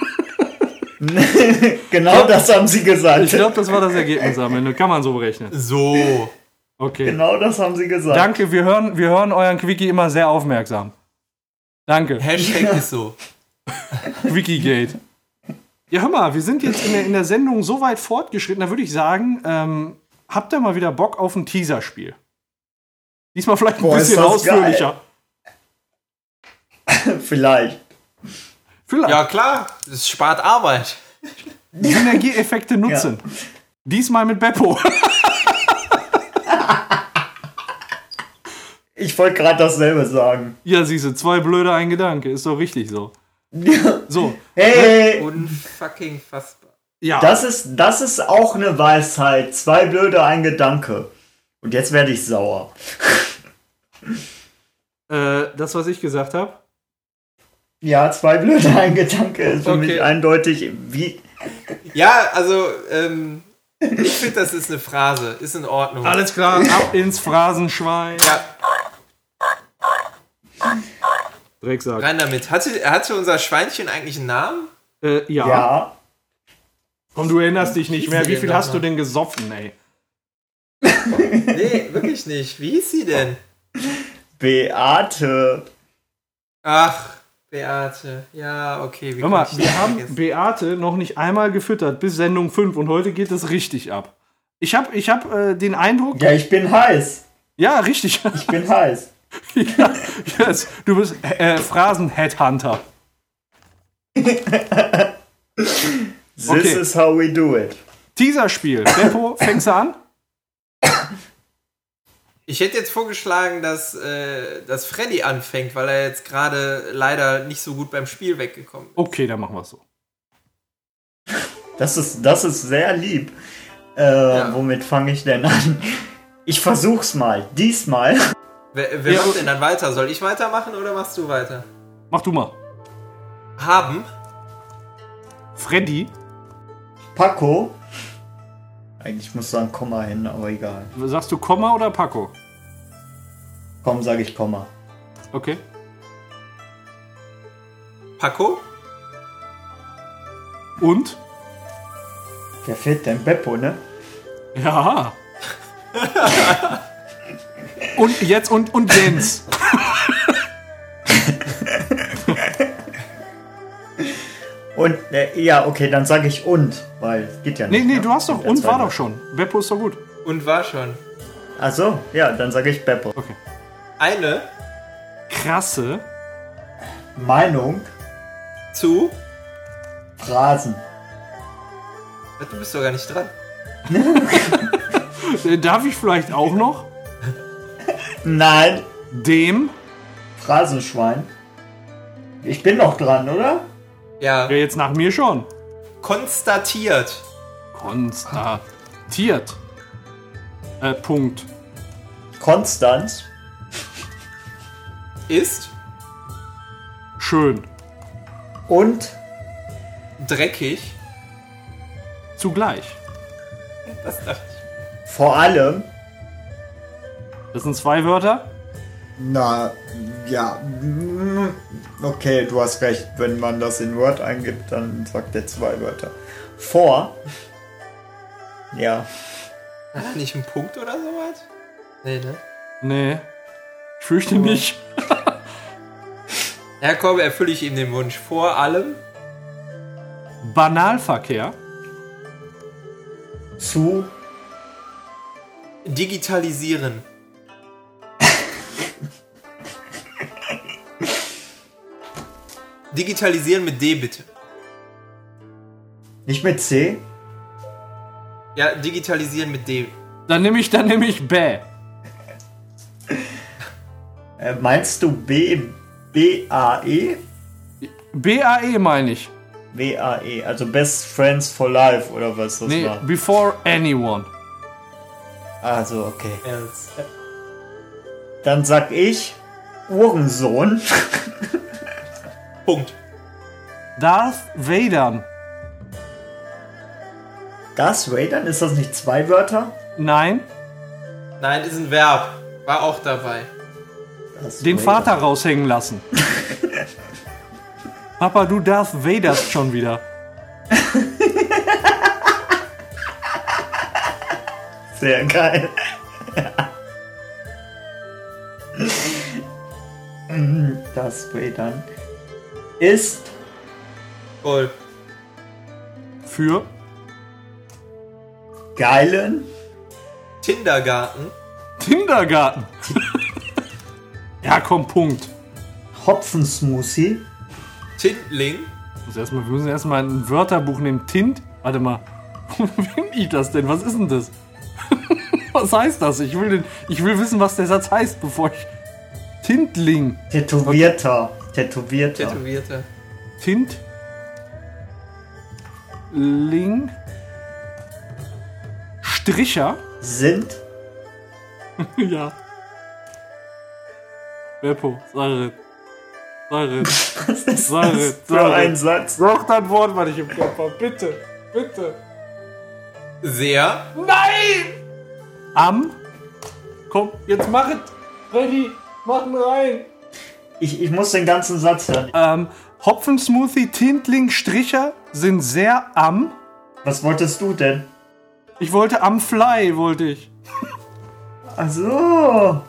[LAUGHS] genau das haben sie gesagt. Ich glaube, das war das Ergebnis am Ende. Kann man so berechnen. So. Okay. Genau das haben sie gesagt. Danke, wir hören, wir hören euren Quickie immer sehr aufmerksam. Danke. Hashtag ist so. [LAUGHS] Quickiegate. Ja, hör mal, wir sind jetzt in der, in der Sendung so weit fortgeschritten, da würde ich sagen, ähm, habt ihr mal wieder Bock auf ein Teaserspiel? Diesmal vielleicht ein Boah, bisschen ausführlicher. [LAUGHS] Vielleicht. Vielleicht. Ja, klar. Es spart Arbeit. Synergieeffekte nutzen. Diesmal mit Beppo. Ich wollte gerade dasselbe sagen. Ja, siehst du, zwei blöde, ein Gedanke. Ist doch richtig so. [LAUGHS] So, Hey, Unfucking fassbar. ja. das ist, das ist auch eine Weisheit. Zwei blöde, ein Gedanke. Und jetzt werde ich sauer. [LAUGHS] äh, das, was ich gesagt habe. Ja, zwei blöde, [LAUGHS] ein Gedanke ist für Okay. mich eindeutig wie. Ja, also, ähm, ich finde, das ist eine Phrase. Ist in Ordnung. Alles klar, ab ins Phrasenschwein. Ja, Drecksack. rein damit. Hatte, hatte unser Schweinchen eigentlich einen Namen? Äh, ja. Ja. Komm, du erinnerst dich nicht mehr. Wie viel hast du denn gesoffen, ey? [LAUGHS] Nee, wirklich nicht. Wie hieß sie denn? Beate. Ach, Beate. Ja, okay. Wie Hör mal, wir haben vergessen? Beate noch nicht einmal gefüttert bis Sendung 5 und heute geht es richtig ab. Ich habe ich hab, äh, den Eindruck. Ja, ich bin heiß. Ja, richtig. Ich bin heiß. [LAUGHS] ja, yes, du bist äh, Phrasen-Headhunter. This Okay. is how we do it. Teaser-Spiel. Beppo, fängst du an? Ich hätte jetzt vorgeschlagen, dass, äh, dass Freddy anfängt, weil er jetzt gerade leider nicht so gut beim Spiel weggekommen ist. Okay, dann machen wir es so. Das ist, das ist sehr lieb. Äh, Womit fange ich denn an? Ich versuch's mal. Diesmal. Wer, wer Ja, macht denn dann weiter? Soll ich weitermachen oder machst du weiter? Mach du mal. Haben. Freddy, Paco. Eigentlich muss sagen Komma hin, aber egal. sagst du Komma oder Paco? Komm, sage ich Komma. Okay. Paco. Und? Wer fehlt denn? Beppo, ne? Ja. [LAUGHS] und jetzt und, und Jens. [LAUGHS] Und, äh, ja, okay, dann sage ich und, weil es geht ja Nee, nicht. nee, ne? du hast doch. Und war doch schon. Beppo ist doch gut. Und war schon. Ach so, ja, dann sage ich Beppo. Okay. Eine Krasse. Meinung, zu. Phrasen. Du bist doch gar nicht dran. [LAUGHS] Äh, Darf ich vielleicht auch noch? Nein, Dem. Phrasenschwein. Ich bin noch dran, oder? Ja. Ja, jetzt nach mir schon. Konstatiert. Konstatiert. Äh, Punkt. Konstanz. Ist Schön. Und dreckig. Zugleich. Das dachte ich. vor allem. Das sind zwei Wörter. Na, ja. Okay, du hast recht. Wenn man das in Word eingibt, dann sagt er zwei Wörter. Vor. Ja. War da nicht ein Punkt oder sowas? Nee, ne? Nee. Ich fürchte nicht. Ja, komm, erfülle ich ihm den Wunsch. Vor allem Banalverkehr. Zu. digitalisieren. Digitalisieren mit D bitte. Nicht mit C. Ja, digitalisieren mit D. Dann nehme ich, dann nehme ich Bä. [LAUGHS] Äh, meinst du B. B-A-E? B-A-E meine ich. B-A-E. Also Best Friends for Life oder was das Nee, war. before anyone. Also, okay. Ernst. Dann sag ich Uhrensohn. [LAUGHS] Punkt. Darth Vader. Das Raidern, ist das nicht zwei Wörter? Nein, Nein, ist ein Verb. War auch dabei. Das den Vader. Vater raushängen lassen. [LAUGHS] Papa, du Darth Vaderst schon wieder. Sehr geil. [LAUGHS] Das Raidern ist Voll. Für geilen Kindergarten. Kindergarten. [LAUGHS] ja, komm, Punkt. Hopfensmoothie. Tintling. Muss erst mal, wir müssen erstmal ein Wörterbuch nehmen. Tint. Warte mal. [LAUGHS] Wo finde ich das denn? Was ist denn das? [LAUGHS] was heißt das? Ich will, den, ich will wissen, was der Satz heißt, bevor ich Tintling. Tätowierter. Tätowierter. Tätowierte. Tint. Ling. Stricher. Sind [LAUGHS] ja. Beppo. Sag es. [LAUGHS] Was ist das es, für ein. Satz? Sag dein Wort, was ich im Kopf habe. Bitte. Bitte. Sehr. Nein! Am. Komm, jetzt mach es. Freddy, mach ihn rein. Ich, ich muss den ganzen Satz hören. Ähm, Hopfensmoothie, Tintling, Stricher sind sehr am. Was wolltest du denn? Ich wollte am Fly, wollte ich. Ach so.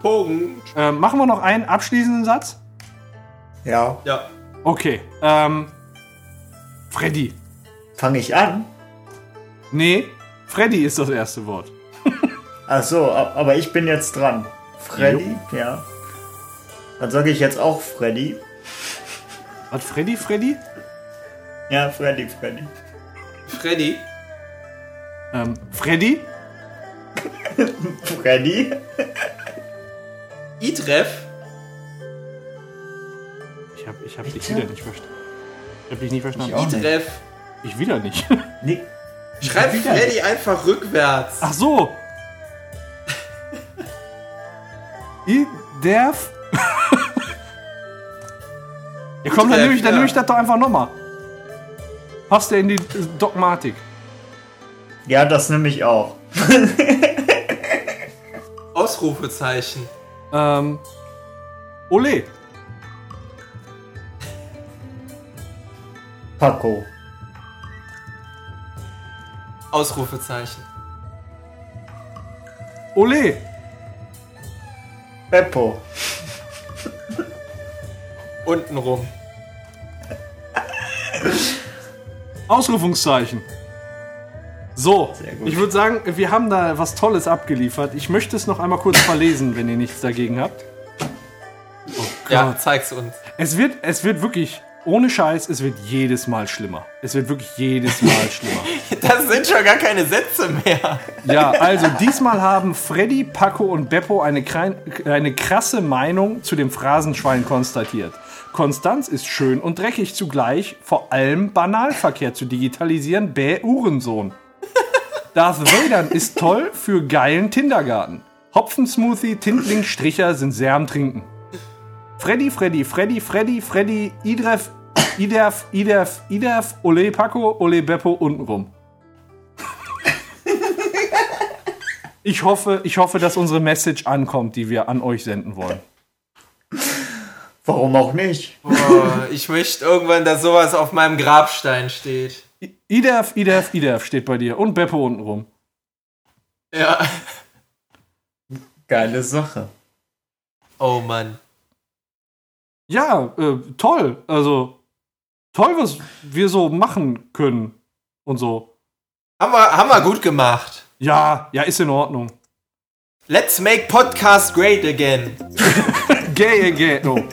Punkt. Ähm, machen wir noch einen abschließenden Satz? Ja. Ja. Okay. Ähm, Freddy. Fange ich an? Nee, Freddy ist das erste Wort. Ach so, aber ich bin jetzt dran. Freddy? Ja. Dann sage ich jetzt auch Freddy. Was, Freddy, Freddy? Ja, Freddy, Freddy. Freddy. Ähm, Freddy? Freddy? Idref. Ich hab, ich hab dich wieder nicht verstanden. Ich hab dich nicht verstanden. Ich nicht. Idref. Ich wieder nicht. [LAUGHS] Nee. Schreib Freddy einfach rückwärts. Ach so. [LAUGHS] I, derf. [LAUGHS] ja komm, dann nehme ich, dann ja. nehm ich das doch einfach nochmal. Passt der in die Dogmatik. Ja, das nehme ich auch. [LAUGHS] Ausrufezeichen. Ähm, Ole. Paco. Ausrufezeichen. Ole. Beppo. Untenrum. [LAUGHS] Ausrufungszeichen. So, ich würde sagen, wir haben da was Tolles abgeliefert. Ich möchte es noch einmal kurz verlesen, wenn ihr nichts dagegen habt. Oh Ja, zeig's uns. Es wird, es wird wirklich, ohne Scheiß, es wird jedes Mal schlimmer. Es wird wirklich jedes Mal schlimmer. [LAUGHS] Das sind schon gar keine Sätze mehr. Ja, also diesmal haben Freddy, Paco und Beppo eine, eine krasse Meinung zu dem Phrasenschwein konstatiert. Konstanz ist schön und dreckig zugleich, vor allem Banalverkehr zu digitalisieren, bäh Uhrensohn. [LAUGHS] Darth Vader ist toll für geilen Kindergarten. Hopfensmoothie, Tintling, Stricher sind sehr am Trinken. Freddy, Freddy, Freddy, Freddy, Freddy, Idref, Iderf, Iderf, Iderf, Ole Paco, Ole Beppo untenrum. [LAUGHS] Ich hoffe, ich hoffe, dass unsere Message ankommt, die wir an euch senden wollen. Warum auch nicht? Boah, ich möchte irgendwann, dass sowas auf meinem Grabstein steht. Iderf, Iderf, Iderf steht bei dir und Beppo untenrum. Ja. Geile Sache. Oh Mann. Ja, äh, toll. Also, toll, was wir so machen können und so. Haben wir, haben wir gut gemacht. Ja, ja, ist in Ordnung. Let's make podcast great again. [LAUGHS] Gay, gay, no.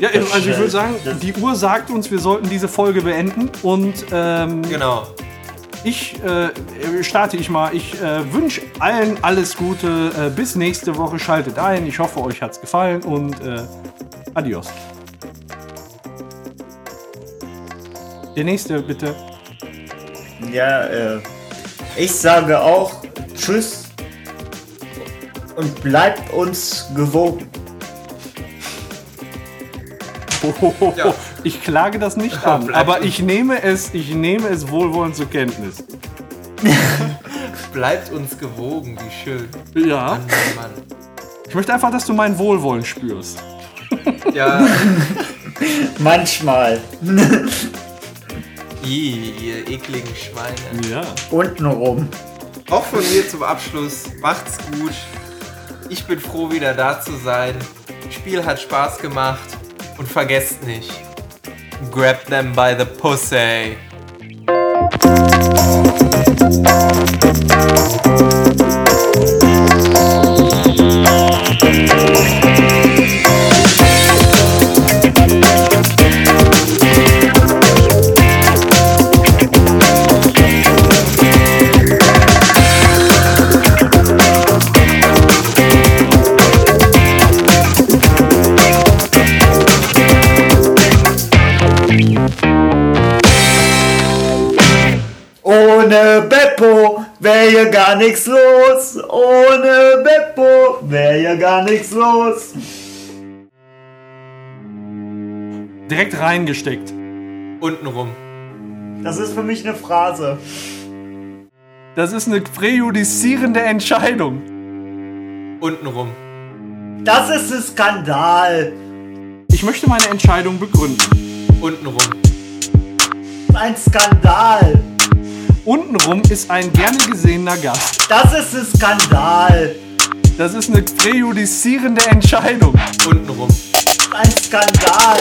Ja, also ich würde sagen, die Uhr sagt uns, wir sollten diese Folge beenden und ähm, Genau. ich äh, starte ich mal. Ich äh, wünsche allen alles Gute. Äh, bis nächste Woche. Schaltet ein. Ich hoffe, euch hat's gefallen und äh, adios. Der nächste, bitte. Ja, äh, ich sage auch Tschüss und bleibt uns gewogen. Ja. Ich klage das nicht Ja, an, aber ich nehme es, ich nehme es wohlwollend zur Kenntnis. Bleibt uns gewogen, wie schön. Ja. Mann, Mann, Mann. Ich möchte einfach, dass du mein Wohlwollen spürst. Ja, [LAUGHS] Manchmal. Ih, ihr ekligen Schweine. Ja. Untenrum. Auch von mir zum Abschluss. Macht's gut. Ich bin froh, wieder da zu sein. Spiel hat Spaß gemacht. Und vergesst nicht. Grab them by the pussy. Beppo wär hier gar nichts los. Ohne Beppo wär hier gar nichts los. Direkt reingesteckt. Untenrum. Das ist für mich eine Phrase. Das ist eine präjudizierende Entscheidung. Untenrum. Das ist ein Skandal. Ich möchte meine Entscheidung begründen. Untenrum. Ein Skandal. Untenrum ist ein gerne gesehener Gast. Das ist ein Skandal. Das ist eine präjudizierende Entscheidung. Untenrum. Ein Skandal.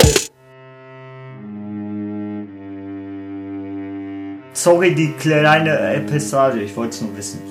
Sorry, die kleine Episode, ich wollte es nur wissen.